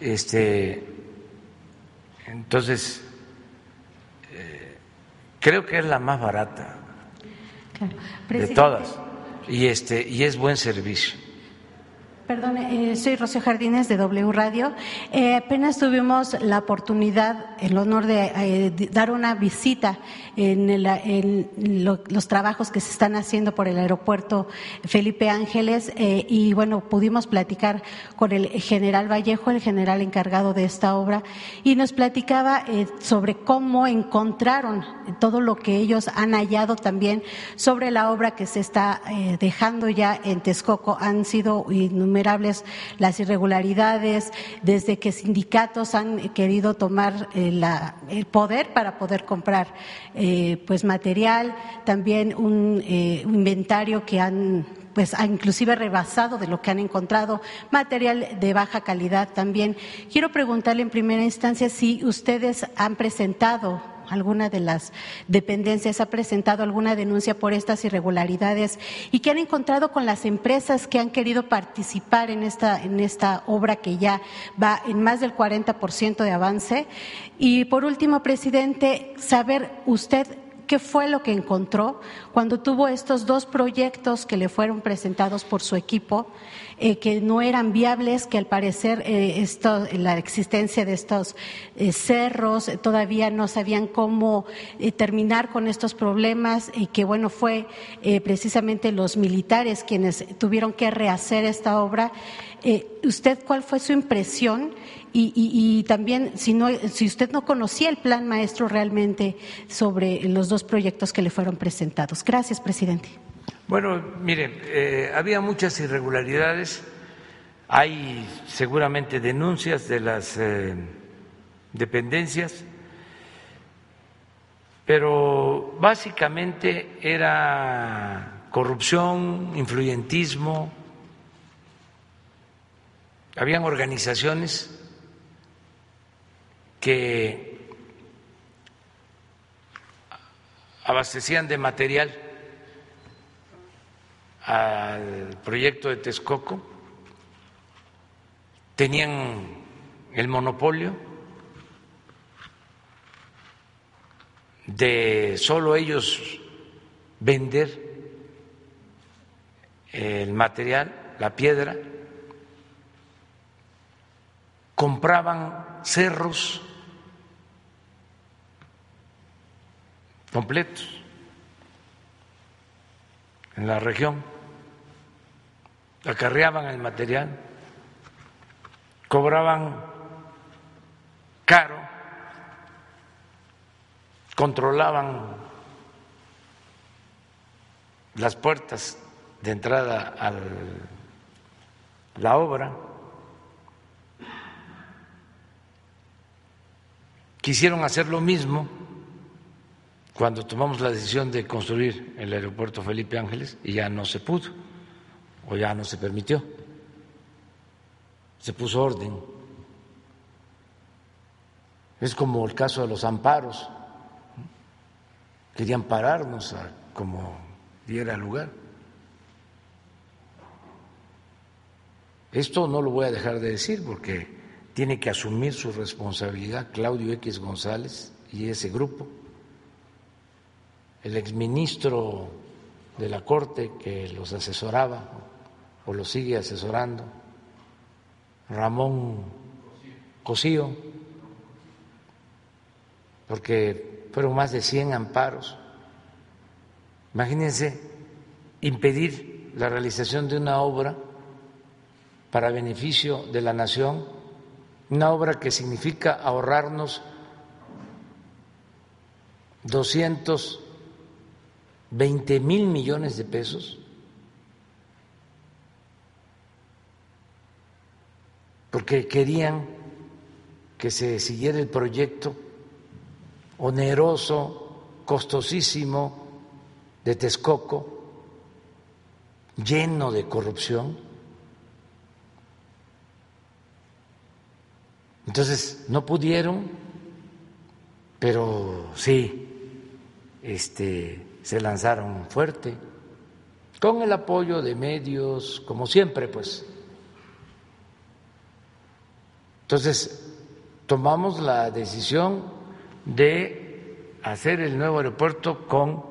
este, entonces eh, creo que es la más barata de todas y este y es buen servicio. Perdón, eh, soy Rocío Jardines de W Radio. Eh, apenas tuvimos la oportunidad, el honor de, eh, dar una visita en, los trabajos que se están haciendo por el aeropuerto Felipe Ángeles y bueno, pudimos platicar con el general Vallejo, el general encargado de esta obra, y nos platicaba sobre cómo encontraron todo lo que ellos han hallado también sobre la obra que se está dejando ya en Texcoco. Han sido innumerables las irregularidades, desde que sindicatos han querido tomar eh, el poder para poder comprar eh, pues material, también un, eh, inventario que han pues ha inclusive rebasado de lo que han encontrado, material de baja calidad también. Quiero preguntarle en primera instancia si ustedes han presentado alguna de las dependencias ha presentado alguna denuncia por estas irregularidades y que han encontrado con las empresas que han querido participar en esta, en esta obra que ya va en más del 40% de avance. Y por último, presidente, saber usted qué fue lo que encontró cuando tuvo estos dos proyectos que le fueron presentados por su equipo eh, que no eran viables, que al parecer eh, la existencia de estos eh, cerros todavía no sabían cómo terminar con estos problemas y que bueno fue precisamente los militares quienes tuvieron que rehacer esta obra. ¿Usted cuál fue su impresión? Y, también, si, no, si usted no conocía el plan maestro realmente sobre los dos proyectos que le fueron presentados. Gracias, presidente. Bueno, miren, eh, había muchas irregularidades, hay seguramente denuncias de las eh, dependencias, pero básicamente era corrupción, influyentismo, habían organizaciones que abastecían de material al proyecto de Texcoco, tenían el monopolio de solo ellos vender el material, la piedra, compraban cerros completos en la región acarreaban el material, cobraban caro, controlaban las puertas de entrada a la obra, quisieron hacer lo mismo cuando tomamos la decisión de construir el aeropuerto Felipe Ángeles y ya no se pudo o ya no se permitió. Se puso orden. Es como el caso de los amparos. Querían pararnos a como diera lugar. Esto no lo voy a dejar de decir porque tiene que asumir su responsabilidad Claudio X González y ese grupo. El exministro de la Corte que los asesoraba, o lo sigue asesorando, Ramón Cosío, porque fueron más de 100 amparos. Imagínense impedir la realización de una obra para beneficio de la nación, una obra que significa ahorrarnos 220 mil millones de pesos porque querían que se siguiera el proyecto oneroso, costosísimo de Texcoco, lleno de corrupción. Entonces no pudieron, pero sí, este, se lanzaron fuerte, con el apoyo de medios, como siempre, pues entonces, tomamos la decisión de hacer el nuevo aeropuerto con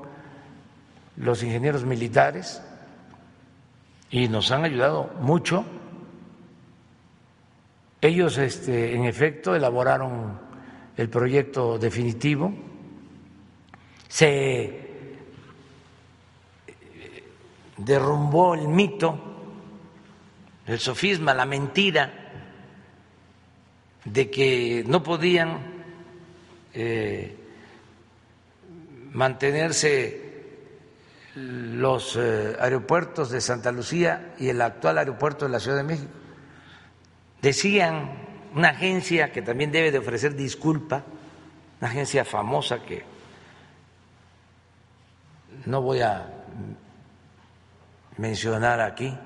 los ingenieros militares y nos han ayudado mucho. Ellos, este, en efecto, elaboraron el proyecto definitivo. Se derrumbó el mito, el sofisma, la mentira de que no podían eh, mantenerse los eh, aeropuertos de Santa Lucía y el actual aeropuerto de la Ciudad de México. Decían una agencia que también debe de ofrecer disculpa, una agencia famosa que no voy a mencionar aquí,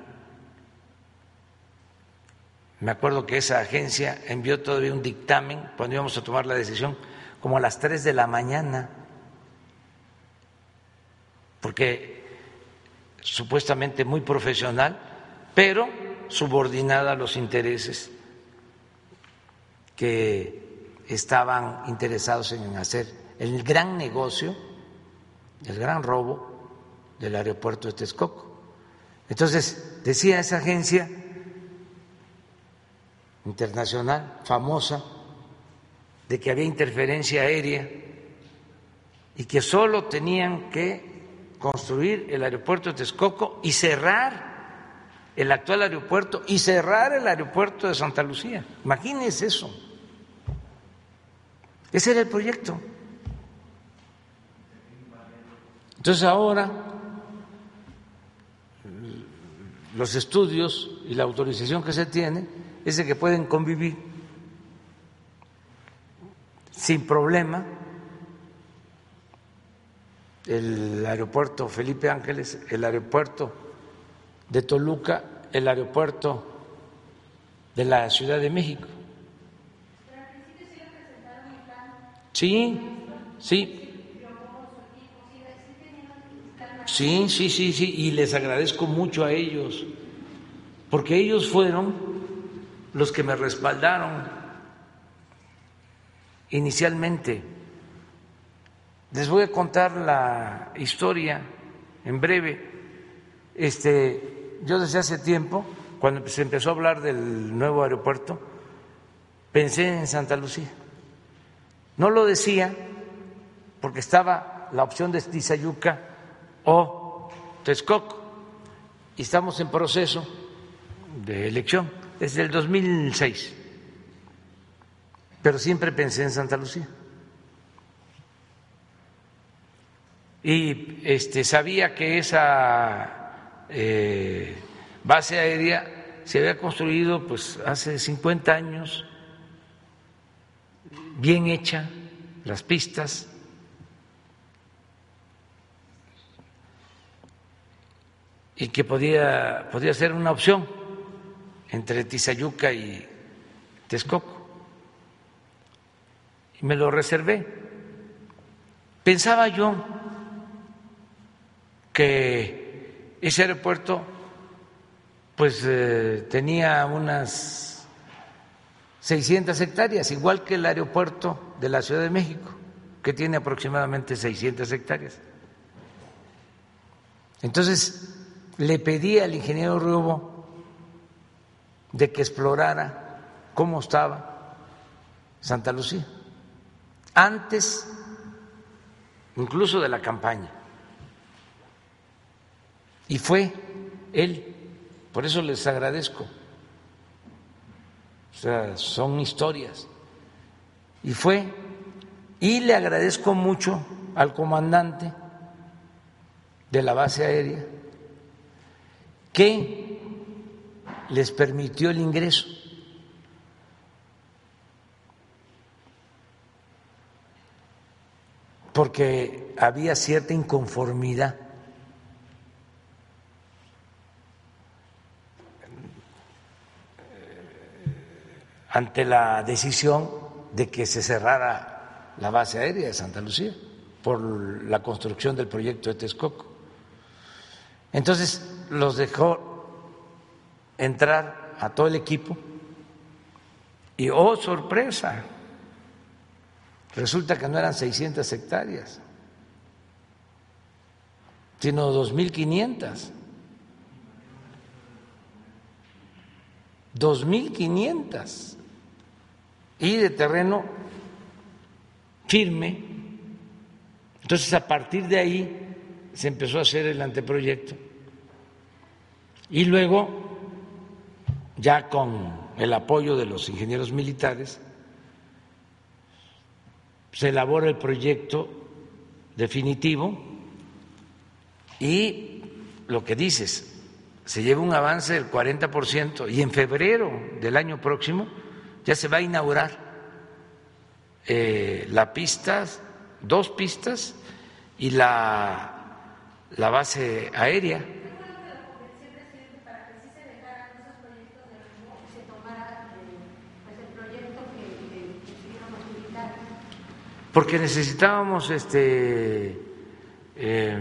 me acuerdo que esa agencia envió todavía un dictamen cuando íbamos a tomar la decisión como a las 3 de la mañana, porque supuestamente muy profesional, pero subordinada a los intereses que estaban interesados en hacer el gran negocio, el gran robo del aeropuerto de Texcoco. Entonces, decía esa agencia internacional famosa de que había interferencia aérea y que solo tenían que construir el aeropuerto de Texcoco y cerrar el actual aeropuerto y cerrar el aeropuerto de Santa Lucía. Imagínense eso. Ese era el proyecto. Entonces ahora los estudios y la autorización que se tiene es de que pueden convivir sin problema el aeropuerto Felipe Ángeles, el aeropuerto de Toluca, el aeropuerto de la Ciudad de México. Sí, sí. Sí, sí, sí, sí, y les agradezco mucho a ellos, porque ellos fueron los que me respaldaron inicialmente. Les voy a contar la historia en breve. Este, yo desde hace tiempo, cuando se empezó a hablar del nuevo aeropuerto, pensé en Santa Lucía. No lo decía porque estaba la opción de Tizayuca o Texcoco y estamos en proceso de elección desde el 2006, pero siempre pensé en Santa Lucía. Y este, sabía que esa eh, base aérea se había construido pues hace 50 años bien hecha, las pistas. y que podía, podía ser una opción entre Tizayuca y Texcoco. Y me lo reservé. Pensaba yo que ese aeropuerto pues eh, tenía unas 600 hectáreas, igual que el aeropuerto de la Ciudad de México, que tiene aproximadamente 600 hectáreas. Entonces, le pedí al ingeniero Rubo de que explorara cómo estaba Santa Lucía, antes incluso de la campaña. Y fue él, por eso les agradezco o sea, son historias. Y fue, y le agradezco mucho al comandante de la base aérea que les permitió el ingreso. porque había cierta inconformidad ante la decisión de que se cerrara la base aérea de Santa Lucía por la construcción del proyecto de Texcoco. Entonces los dejó entrar a todo el equipo y, oh sorpresa, resulta que no eran 600 hectáreas, sino 2.500. 2.500 y de terreno firme. Entonces, a partir de ahí se empezó a hacer el anteproyecto. Y luego, ya con el apoyo de los ingenieros militares, se elabora el proyecto definitivo y lo que dices, se lleva un avance del 40% y en febrero del año próximo ya se va a inaugurar eh, la pista, dos pistas y la, la base aérea. porque necesitábamos este, eh,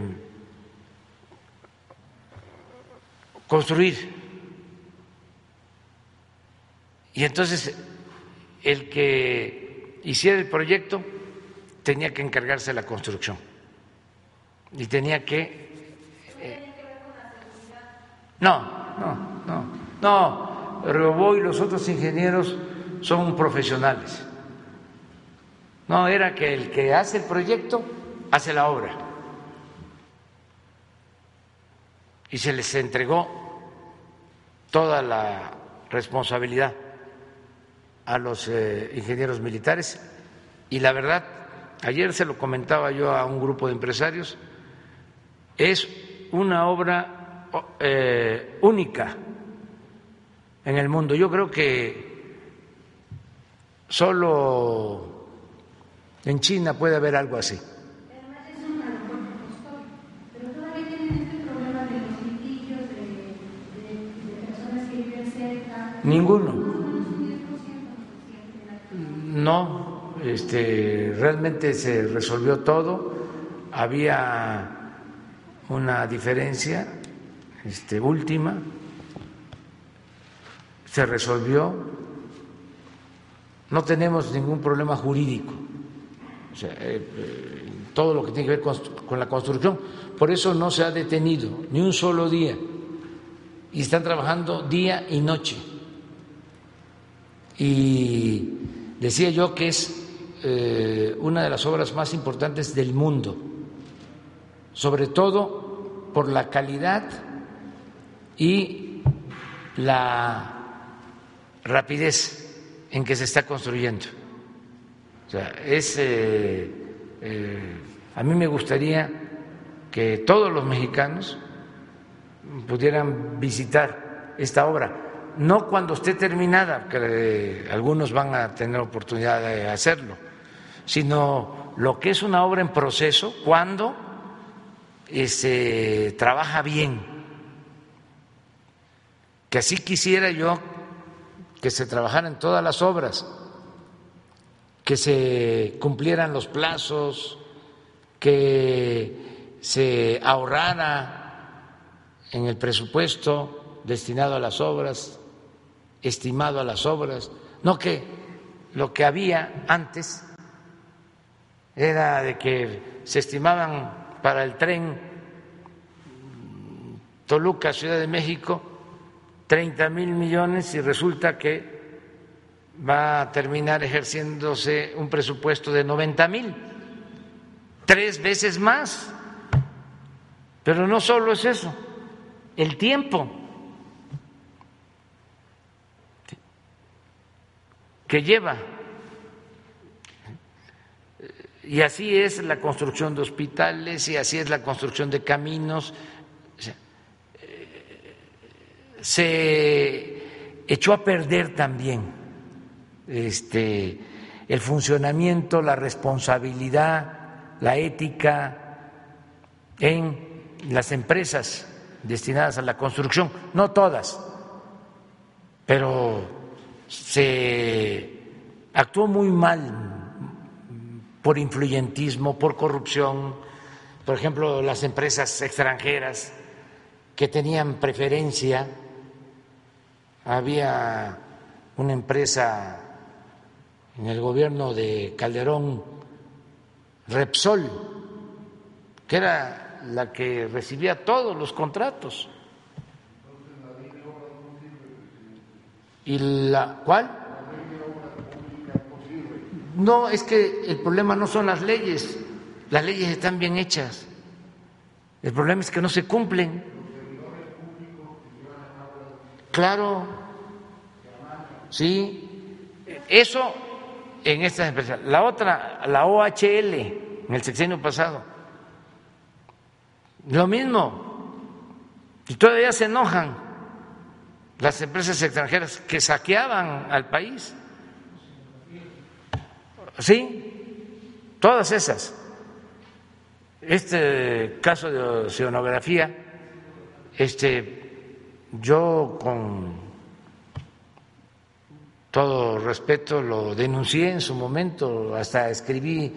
construir. Y entonces el que hiciera el proyecto tenía que encargarse de la construcción y tenía que... Eh, no, no, no, no, Robó y los otros ingenieros son profesionales. No, era que el que hace el proyecto hace la obra. Y se les entregó toda la responsabilidad a los eh, ingenieros militares y la verdad, ayer se lo comentaba yo a un grupo de empresarios, es una obra eh, única en el mundo. Yo creo que solo en China puede haber algo así. Ninguno. No, este, realmente se resolvió todo. Había una diferencia este, última, se resolvió, no tenemos ningún problema jurídico, o sea, eh, eh, todo lo que tiene que ver con, con la construcción, por eso no se ha detenido ni un solo día. Y están trabajando día y noche. Y decía yo que es eh, una de las obras más importantes del mundo sobre todo por la calidad y la rapidez en que se está construyendo. O sea, eh, eh, a mí me gustaría que todos los mexicanos pudieran visitar esta obra, no cuando esté terminada, que algunos van a tener oportunidad de hacerlo, sino lo que es una obra en proceso, cuando se trabaja bien, que así quisiera yo que se trabajaran todas las obras, que se cumplieran los plazos, que se ahorrara en el presupuesto destinado a las obras, estimado a las obras, no que lo que había antes era de que se estimaban para el tren Toluca, Ciudad de México, 30 mil millones y resulta que va a terminar ejerciéndose un presupuesto de 90 mil, tres veces más. Pero no solo es eso, el tiempo lleva y así es la construcción de hospitales y así es la construcción de caminos. Se echó a perder también este, el funcionamiento, la responsabilidad, la ética en las empresas destinadas a la construcción, no todas, pero se actuó muy mal por influyentismo, por corrupción, por ejemplo, las empresas extranjeras que tenían preferencia. Había una empresa en el gobierno de Calderón, Repsol, que era la que recibía todos los contratos. ¿Y la cuál? No, es que el problema no son las leyes, las leyes están bien hechas. El problema es que no se cumplen. Claro, sí, eso en estas empresas. La otra, la OHL, en el sexenio pasado, lo mismo. Y todavía se enojan las empresas extranjeras que saqueaban al país. Sí, todas esas. Este caso de oceanografía, este, yo con todo respeto lo denuncié en su momento, hasta escribí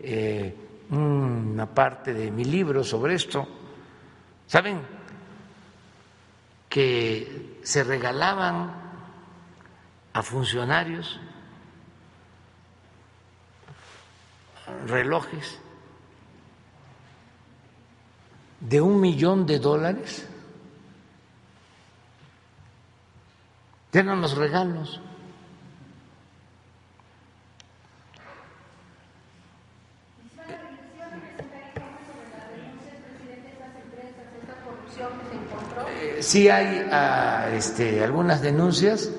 eh, una parte de mi libro sobre esto. ¿Saben que se regalaban a funcionarios relojes de un millón de dólares? Eran los regalos. Sí hay ah, este, algunas denuncias.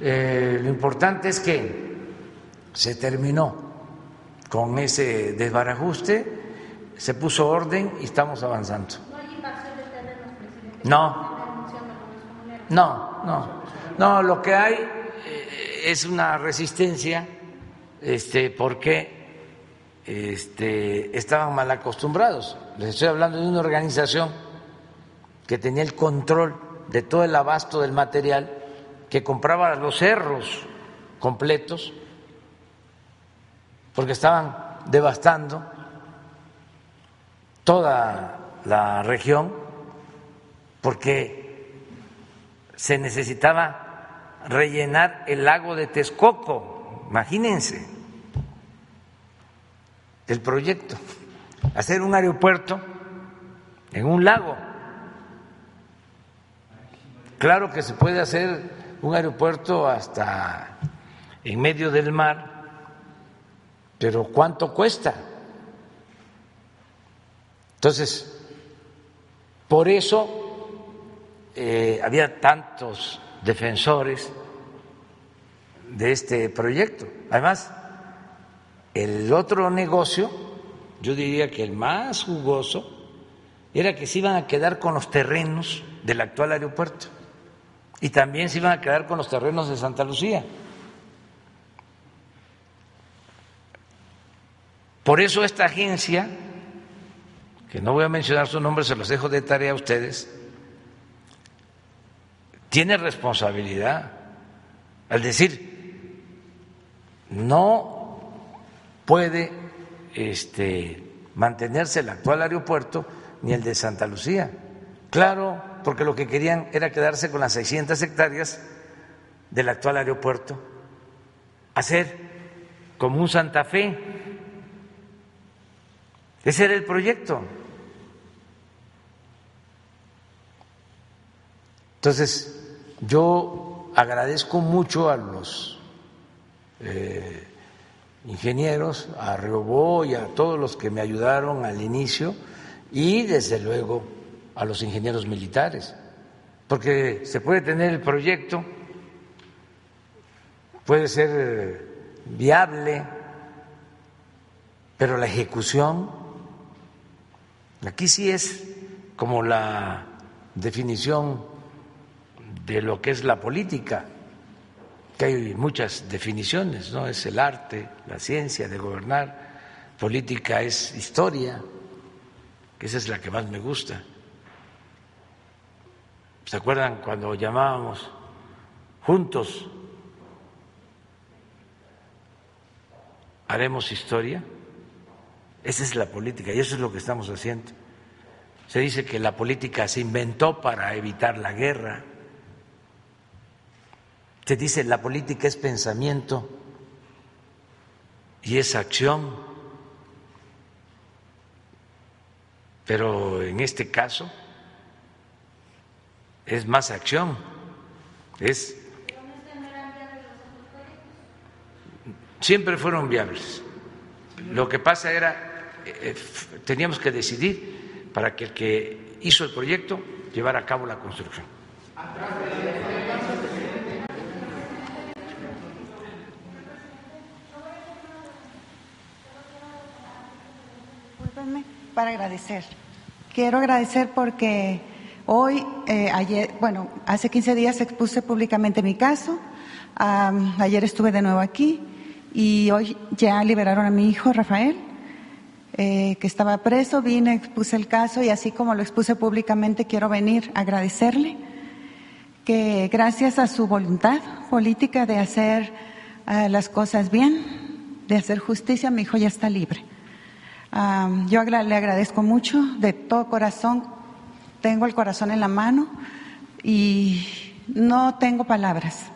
Eh, lo importante es que se terminó con ese desbarajuste, se puso orden y estamos avanzando. No, no, no, no. Lo que hay eh, es una resistencia, este, porque este, estaban mal acostumbrados. Les estoy hablando de una organización que tenía el control de todo el abasto del material, que compraba los cerros completos, porque estaban devastando toda la región, porque se necesitaba rellenar el lago de Texcoco, imagínense el proyecto, hacer un aeropuerto en un lago. Claro que se puede hacer un aeropuerto hasta en medio del mar, pero ¿cuánto cuesta? Entonces, por eso eh, había tantos defensores de este proyecto. Además, el otro negocio, yo diría que el más jugoso, era que se iban a quedar con los terrenos del actual aeropuerto y también se iban a quedar con los terrenos de Santa Lucía. Por eso esta agencia, que no voy a mencionar su nombre, se los dejo de tarea a ustedes, tiene responsabilidad al decir, no puede este, mantenerse el actual aeropuerto ni el de Santa Lucía. Claro, porque lo que querían era quedarse con las 600 hectáreas del actual aeropuerto, hacer como un Santa Fe. Ese era el proyecto. Entonces, yo agradezco mucho a los eh, ingenieros, a Riobó y a todos los que me ayudaron al inicio y desde luego a los ingenieros militares, porque se puede tener el proyecto, puede ser viable, pero la ejecución, aquí sí es como la definición de lo que es la política, que hay muchas definiciones, ¿no? Es el arte, la ciencia de gobernar, política es historia, que esa es la que más me gusta. ¿Se acuerdan cuando llamábamos juntos? ¿Haremos historia? Esa es la política y eso es lo que estamos haciendo. Se dice que la política se inventó para evitar la guerra. Se dice la política es pensamiento y es acción. Pero en este caso es más acción, es siempre fueron viables. Lo que pasa era eh, teníamos que decidir para que el que hizo el proyecto llevara a cabo la construcción. para agradecer. Quiero agradecer porque Hoy, eh, ayer, bueno, hace 15 días expuse públicamente mi caso. ayer estuve de nuevo aquí y hoy ya liberaron a mi hijo Rafael, eh, que estaba preso. Vine, expuse el caso y así como lo expuse públicamente, quiero venir a agradecerle que gracias a su voluntad política de hacer eh, las cosas bien, de hacer justicia, mi hijo ya está libre. Um, yo le agradezco mucho de todo corazón. Tengo el corazón en la mano y no tengo palabras.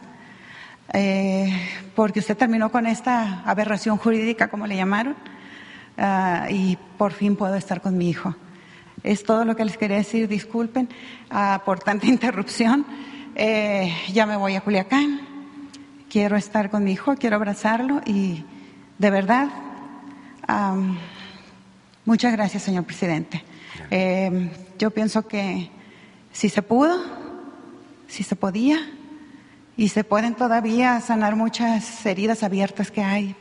Eh, porque usted terminó con esta aberración jurídica, como le llamaron, ah, y por fin puedo estar con mi hijo. Es todo lo que les quería decir. Disculpen ah, por tanta interrupción. Eh, ya me voy a Culiacán. Quiero estar con mi hijo, quiero abrazarlo y de verdad, muchas gracias, señor presidente. Eh, yo pienso que si se pudo, si se podía, y se pueden todavía sanar muchas heridas abiertas que hay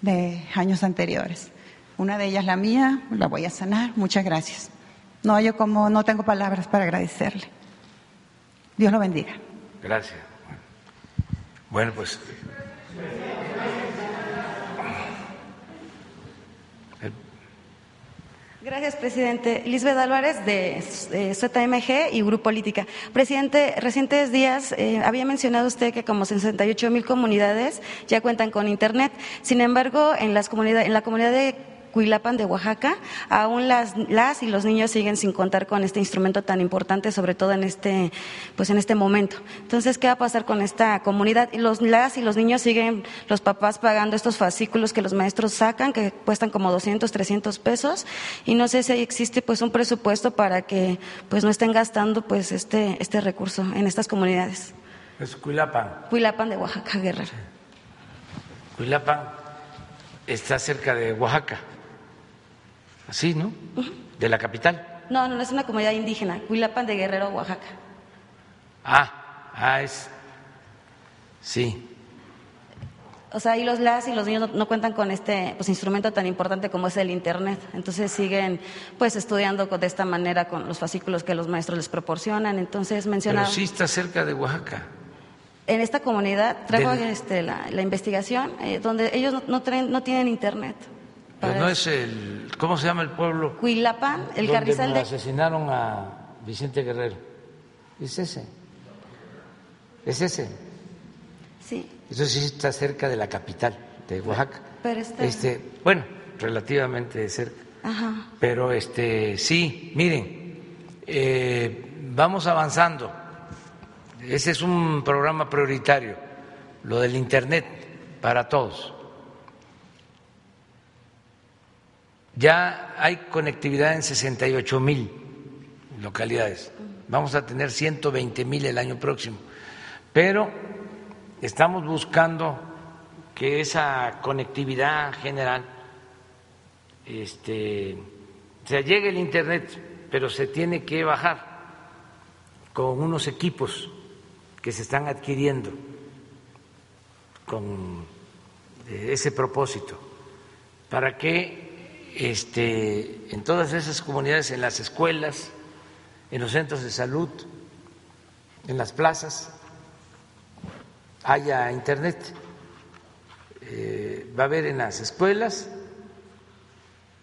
de años anteriores. Una de ellas la mía, la voy a sanar. Muchas gracias. No, yo como no tengo palabras para agradecerle. Dios lo bendiga. Gracias. Bueno, pues. Gracias, presidente. Lisbeth Álvarez, de ZMG y Grupo Política. Presidente, recientes días eh, había mencionado usted que como 68 mil comunidades ya cuentan con Internet. Sin embargo, en, las comunidades, en la comunidad de Cuilapan de Oaxaca, aún las, las y los niños siguen sin contar con este instrumento tan importante, sobre todo en este, pues en este momento. Entonces, ¿qué va a pasar con esta comunidad? Y los, las y los niños siguen, los papás pagando estos fascículos que los maestros sacan, que cuestan como 200, 300 pesos, y no sé si existe pues un presupuesto para que pues no estén gastando pues este, este recurso en estas comunidades. Es Cuilapan. Cuilapan de Oaxaca, Guerrero. Cuilapan está cerca de Oaxaca. Así, ¿no? De la capital. No, no, no es una comunidad indígena, Cuilapan de Guerrero, Oaxaca. Ah, ah, es. Sí. O sea, y los las y los niños no, no cuentan con este pues, instrumento tan importante como es el Internet. Entonces siguen pues estudiando de esta manera con los fascículos que los maestros les proporcionan. Entonces menciona Pero sí está cerca de Oaxaca. en esta comunidad traigo Del- este, la, la investigación eh, donde ellos no, no, traen- no tienen Internet. Pero no es el. ¿Cómo se llama el pueblo? Cuilapan, el donde carrizal de asesinaron a Vicente Guerrero. Es ese. Es ese. sí, Eso sí está cerca de la capital de Oaxaca. pero este, Este, bueno, relativamente cerca. ajá. Pero este, sí, miren, eh, vamos avanzando. Ese es un programa prioritario, lo del Internet para todos. Ya hay conectividad en 68 mil localidades. Vamos a tener 120 mil el año próximo. Pero estamos buscando que esa conectividad general este, o sea, llega el Internet, pero se tiene que bajar con unos equipos que se están adquiriendo con eh, ese propósito, para que este, en todas esas comunidades, en las escuelas, en los centros de salud, en las plazas, haya Internet. Eh, va a haber en las escuelas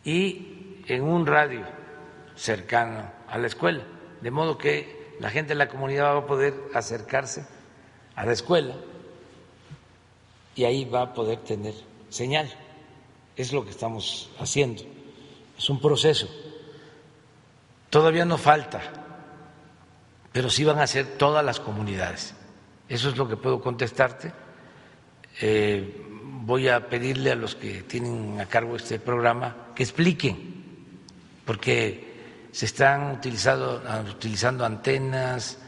y en un radio cercano a la escuela, de modo que la gente de la comunidad va a poder acercarse a la escuela y ahí va a poder tener señal. Es lo que estamos haciendo. Es un proceso. Todavía no falta, pero sí van a ser todas las comunidades. Eso es lo que puedo contestarte. Eh, voy a pedirle a los que tienen a cargo este programa que expliquen, porque se están utilizando, antenas,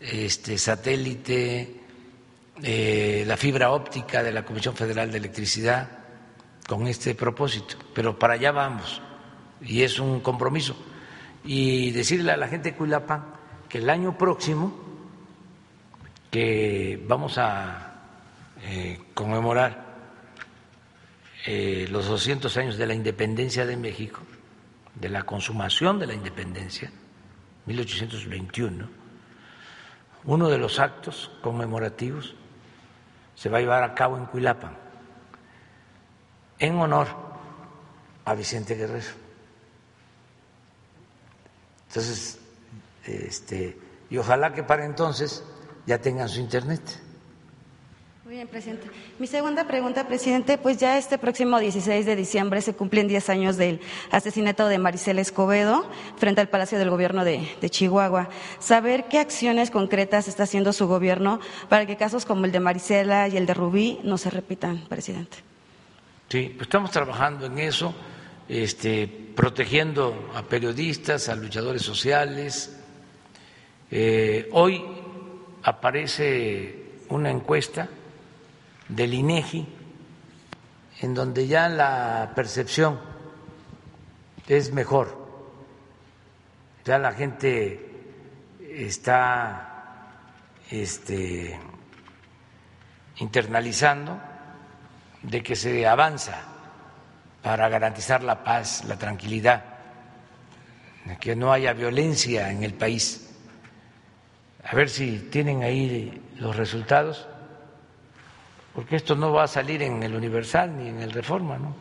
este, satélite, eh, la fibra óptica de la Comisión Federal de Electricidad con este propósito, pero para allá vamos y es un compromiso. Y decirle a la gente de Cuilapa que el año próximo, que vamos a eh, conmemorar eh, los 200 años de la independencia de México, de la consumación de la independencia, 1821, uno de los actos conmemorativos se va a llevar a cabo en Cuilapan, en honor a Vicente Guerrero. Entonces, este, y ojalá que para entonces ya tengan su internet. Muy bien, presidente. Mi segunda pregunta, presidente, pues ya este próximo 16 de diciembre se cumplen 10 años del asesinato de Maricela Escobedo frente al Palacio del Gobierno de, Chihuahua. Saber qué acciones concretas está haciendo su gobierno para que casos como el de Maricela y el de Rubí no se repitan, presidente. Sí, pues estamos trabajando en eso, este, protegiendo a periodistas, a luchadores sociales. Eh, hoy aparece una encuesta del INEGI, en donde ya la percepción es mejor, ya la gente está este, internalizando de que se avanza para garantizar la paz, la tranquilidad, que no haya violencia en el país. A ver si tienen ahí los resultados porque esto no va a salir en el Universal ni en el Reforma, ¿no?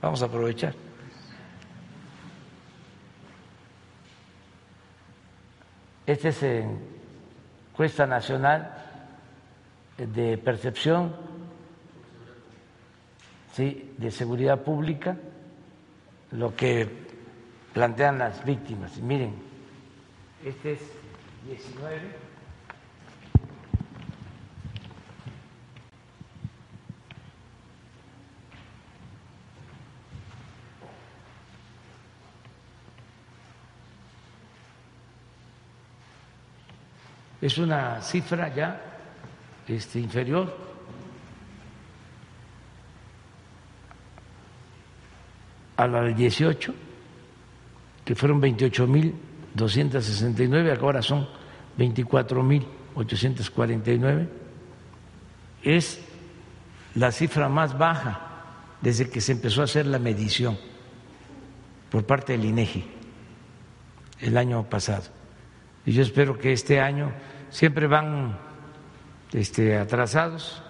Vamos a aprovechar. Esta es encuesta nacional de percepción de seguridad pública, lo que plantean las víctimas. Y miren, este es 19. es una cifra ya este, inferior a la del 18, que fueron 28.269, ahora son 24.849. Es la cifra más baja desde que se empezó a hacer la medición por parte del INEGI el año pasado. Y yo espero que este año siempre van este, atrasados,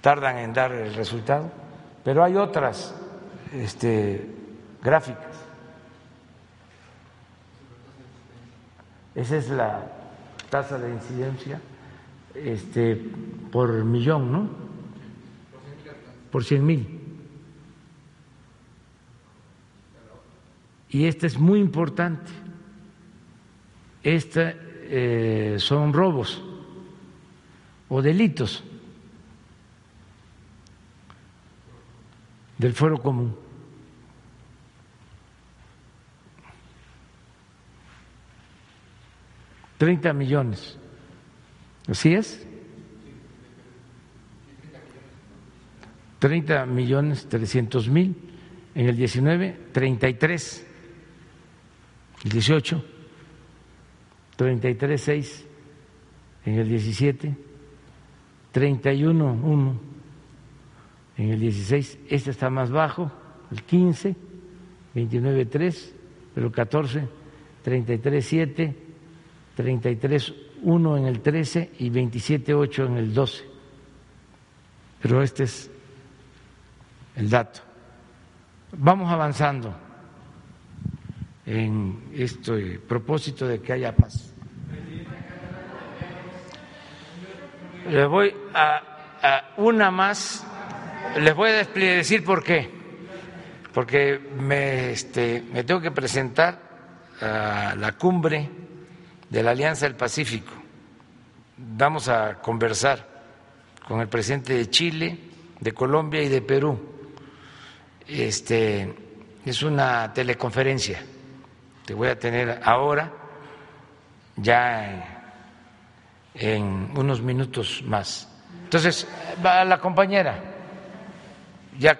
tardan en dar el resultado, pero hay otras este, gráficas. Esa es la tasa de incidencia este, por millón, ¿no? Por cien mil. Y esta es muy importante. Esta eh, son robos o delitos del fuero común. Treinta millones. ¿Así es? Treinta millones trescientos mil. En el diecinueve, treinta y tres, dieciocho 33.6 en el 17, 31.1 en el 16, este está más bajo, el 15, 29.3, pero 14, 33.7, 33.1 en el 13 y 27.8 en el 12. Pero este es el dato. Vamos avanzando en este propósito de que haya paz. Les voy a, una más, les voy a decir por qué, porque me, este, me tengo que presentar a la cumbre de la Alianza del Pacífico. Vamos a conversar con el presidente de Chile, de Colombia y de Perú. Este, es una teleconferencia te voy a tener ahora, ya en, unos minutos más. Entonces, va la compañera. Ya.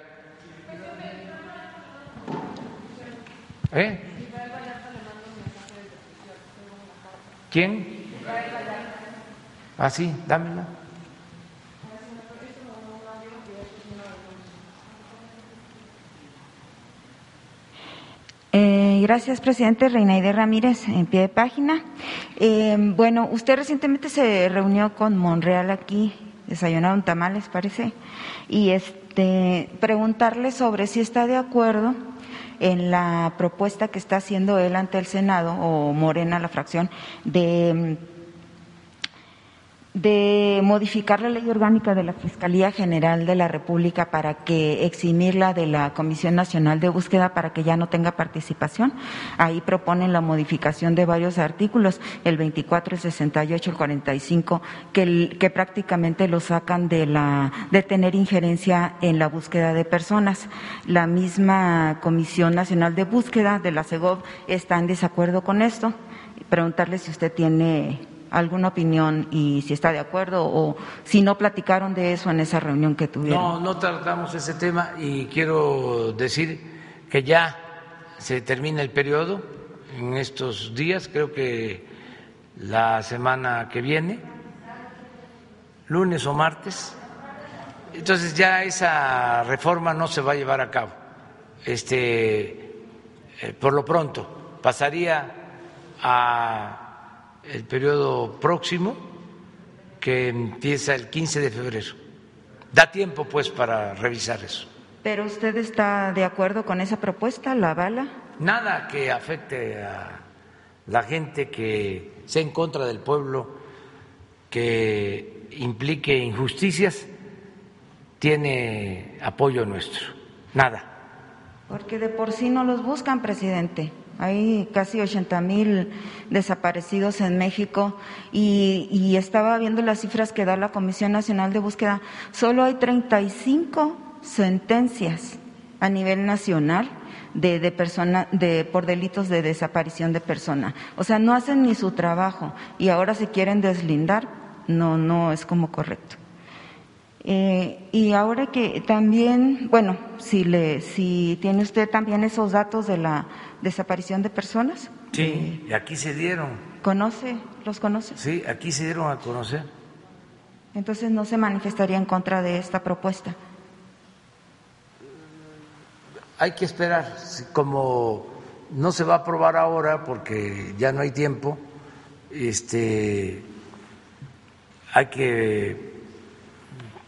¿Eh? ¿Quién? Ah, sí, dámela. Eh, gracias, presidente. Reinaide Ramírez, en pie de página. Eh, bueno, usted recientemente se reunió con Monreal aquí, desayunaron tamales, parece, y este, preguntarle sobre si está de acuerdo en la propuesta que está haciendo él ante el Senado, o Morena, la fracción, de de modificar la ley orgánica de la Fiscalía General de la República para que eximirla de la Comisión Nacional de Búsqueda para que ya no tenga participación. Ahí proponen la modificación de varios artículos, el 24, el 68, el 45, que, que prácticamente lo sacan de, la, de tener injerencia en la búsqueda de personas. La misma Comisión Nacional de Búsqueda de la CEGOV está en desacuerdo con esto. Preguntarle si usted tiene alguna opinión y si está de acuerdo o si no platicaron de eso en esa reunión que tuvieron. No, no tratamos ese tema y quiero decir que ya se termina el periodo en estos días, creo que la semana que viene, lunes o martes. Entonces ya esa reforma no se va a llevar a cabo. Este, eh, por lo pronto pasaría a el periodo próximo, que empieza el 15 de febrero. Da tiempo, pues, para revisar eso. ¿Pero usted está de acuerdo con esa propuesta? ¿La avala? Nada que afecte a la gente que sea en contra del pueblo, que implique injusticias, tiene apoyo nuestro. Nada. Porque de por sí no los buscan, presidente. Hay casi 80 mil desaparecidos en México y, estaba viendo las cifras que da la Comisión Nacional de Búsqueda. Solo hay 35 sentencias a nivel nacional de, de, persona, de por delitos de desaparición de persona. O sea, no hacen ni su trabajo y ahora se quieren deslindar. No, no es como correcto. Eh, y ahora que también, bueno, si, le, si tiene usted también esos datos de la desaparición de personas. Sí, y aquí se dieron. ¿Conoce? ¿Los conoce? Sí, aquí se dieron a conocer. Entonces no se manifestaría en contra de esta propuesta. Hay que esperar, como no se va a aprobar ahora porque ya no hay tiempo, este, hay que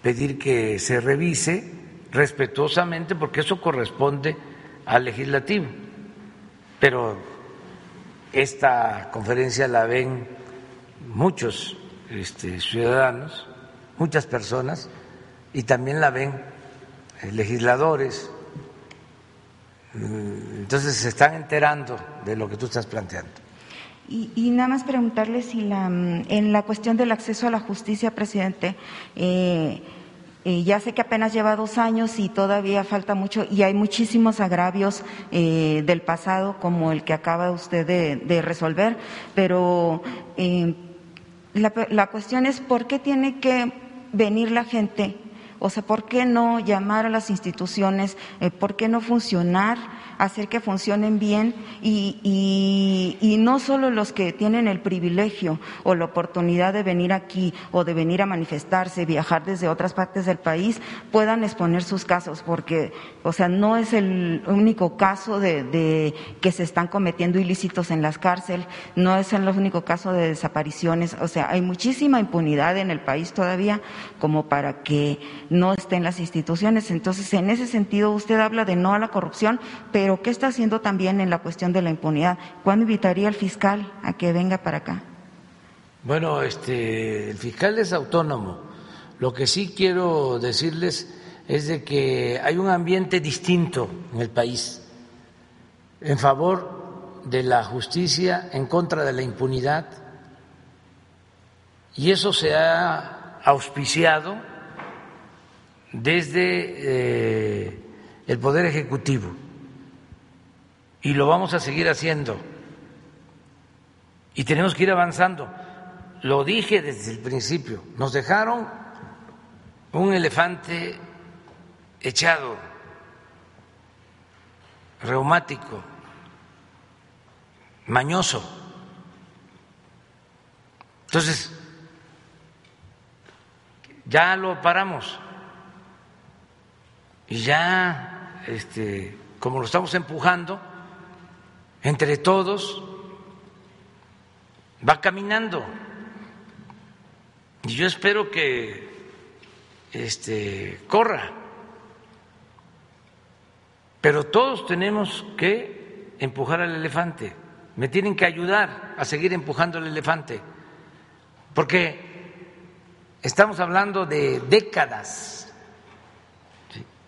pedir que se revise respetuosamente porque eso corresponde al legislativo. Pero esta conferencia la ven muchos este, ciudadanos, muchas personas, y también la ven eh, legisladores. Mm, entonces se están enterando de lo que tú estás planteando. Y, nada más preguntarle si la, mm, en la cuestión del acceso a la justicia, presidente, eh, ya sé que apenas lleva dos años y todavía falta mucho y hay muchísimos agravios eh, del pasado como el que acaba usted de, resolver, pero eh, la, la cuestión es por qué tiene que venir la gente o sea, ¿por qué no llamar a las instituciones? Eh, ¿Por qué no funcionar? Hacer que funcionen bien y, y, no solo los que tienen el privilegio o la oportunidad de venir aquí o de venir a manifestarse, viajar desde otras partes del país, puedan exponer sus casos, porque, o sea, no es el único caso de, de que se están cometiendo ilícitos en las cárceles, no es el único caso de desapariciones, o sea, hay muchísima impunidad en el país todavía como para que no estén las instituciones. Entonces, en ese sentido, usted habla de no a la corrupción, pero ¿qué está haciendo también en la cuestión de la impunidad? ¿Cuándo invitaría al fiscal a que venga para acá? Bueno, este, el fiscal es autónomo. Lo que sí quiero decirles es de que hay un ambiente distinto en el país en favor de la justicia, en contra de la impunidad, y eso se ha auspiciado desde eh, el Poder Ejecutivo y lo vamos a seguir haciendo y tenemos que ir avanzando. Lo dije desde el principio, nos dejaron un elefante echado, reumático, mañoso. Entonces, ya lo paramos y ya, este, como lo estamos empujando, entre todos, va caminando. Y yo espero que este, corra. Pero todos tenemos que empujar al elefante. Me tienen que ayudar a seguir empujando al elefante. Porque estamos hablando de décadas,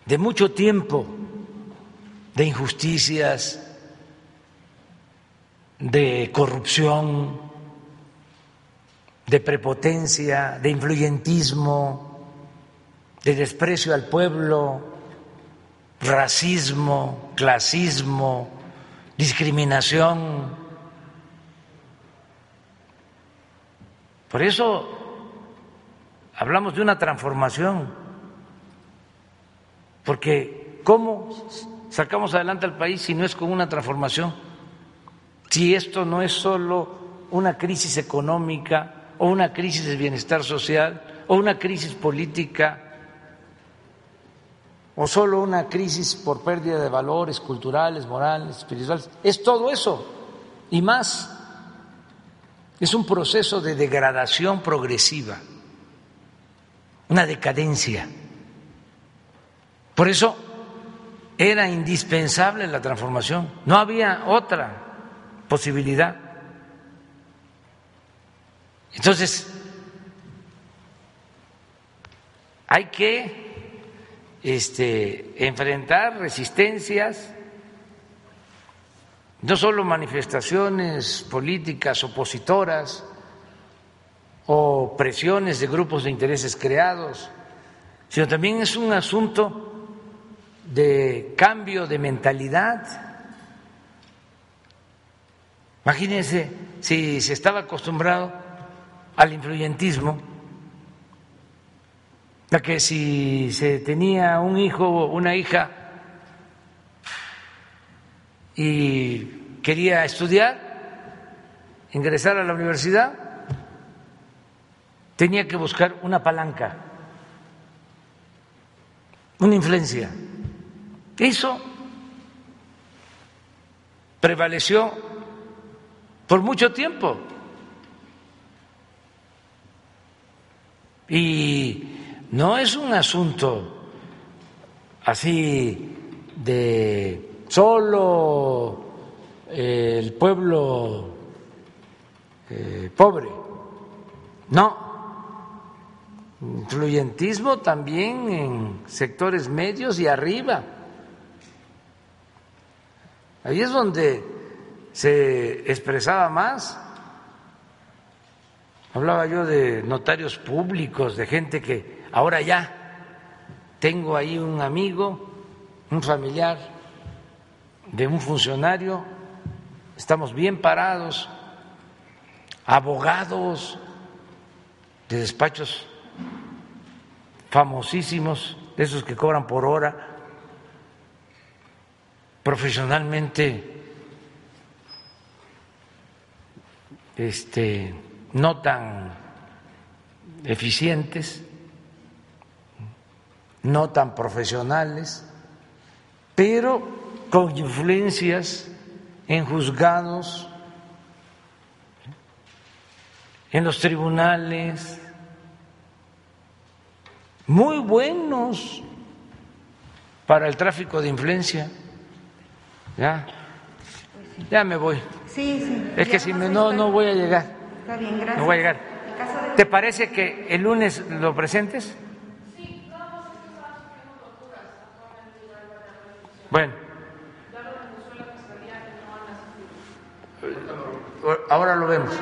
de mucho tiempo, de injusticias, de corrupción, de prepotencia, de influyentismo, de desprecio al pueblo, racismo, clasismo, discriminación. Por eso hablamos de una transformación, porque ¿cómo sacamos adelante al país si no es con una transformación? Si esto no es solo una crisis económica o una crisis de bienestar social o una crisis política o solo una crisis por pérdida de valores culturales, morales, espirituales. Es todo eso y más. Es un proceso de degradación progresiva, una decadencia. Por eso era indispensable la transformación, no había otra posibilidad. Entonces, hay que este, enfrentar resistencias, no solo manifestaciones políticas opositoras o presiones de grupos de intereses creados, sino también es un asunto de cambio de mentalidad Imagínense si se estaba acostumbrado al influyentismo, a que si se tenía un hijo o una hija y quería estudiar, ingresar a la universidad, tenía que buscar una palanca, una influencia. Eso prevaleció por mucho tiempo. Y no es un asunto así de solo eh, el pueblo eh, pobre. No, influyentismo también en sectores medios y arriba. Ahí es donde se expresaba más. Hablaba yo de notarios públicos, de gente que ahora ya tengo ahí un amigo, un familiar de un funcionario, estamos bien parados, abogados de despachos famosísimos, de esos que cobran por hora, profesionalmente este, no tan eficientes, no tan profesionales, pero con influencias en juzgados, en los tribunales, muy buenos para el tráfico de influencia. Ya, ya me voy. Sí, sí. Es que si no, no voy a llegar. Está bien, gracias. No voy a llegar. ¿Te parece que el lunes lo presentes? Bueno. Ahora lo vemos.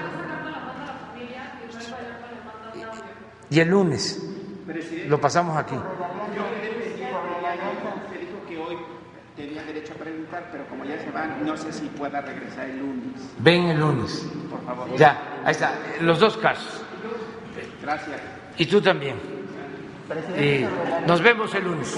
Y el lunes lo pasamos aquí. Derecho a preguntar, pero como ya se van, no sé si pueda regresar el lunes. Ven el lunes. Por favor. Ya, ahí está, los dos casos. Gracias. Y tú también. Y nos vemos el lunes.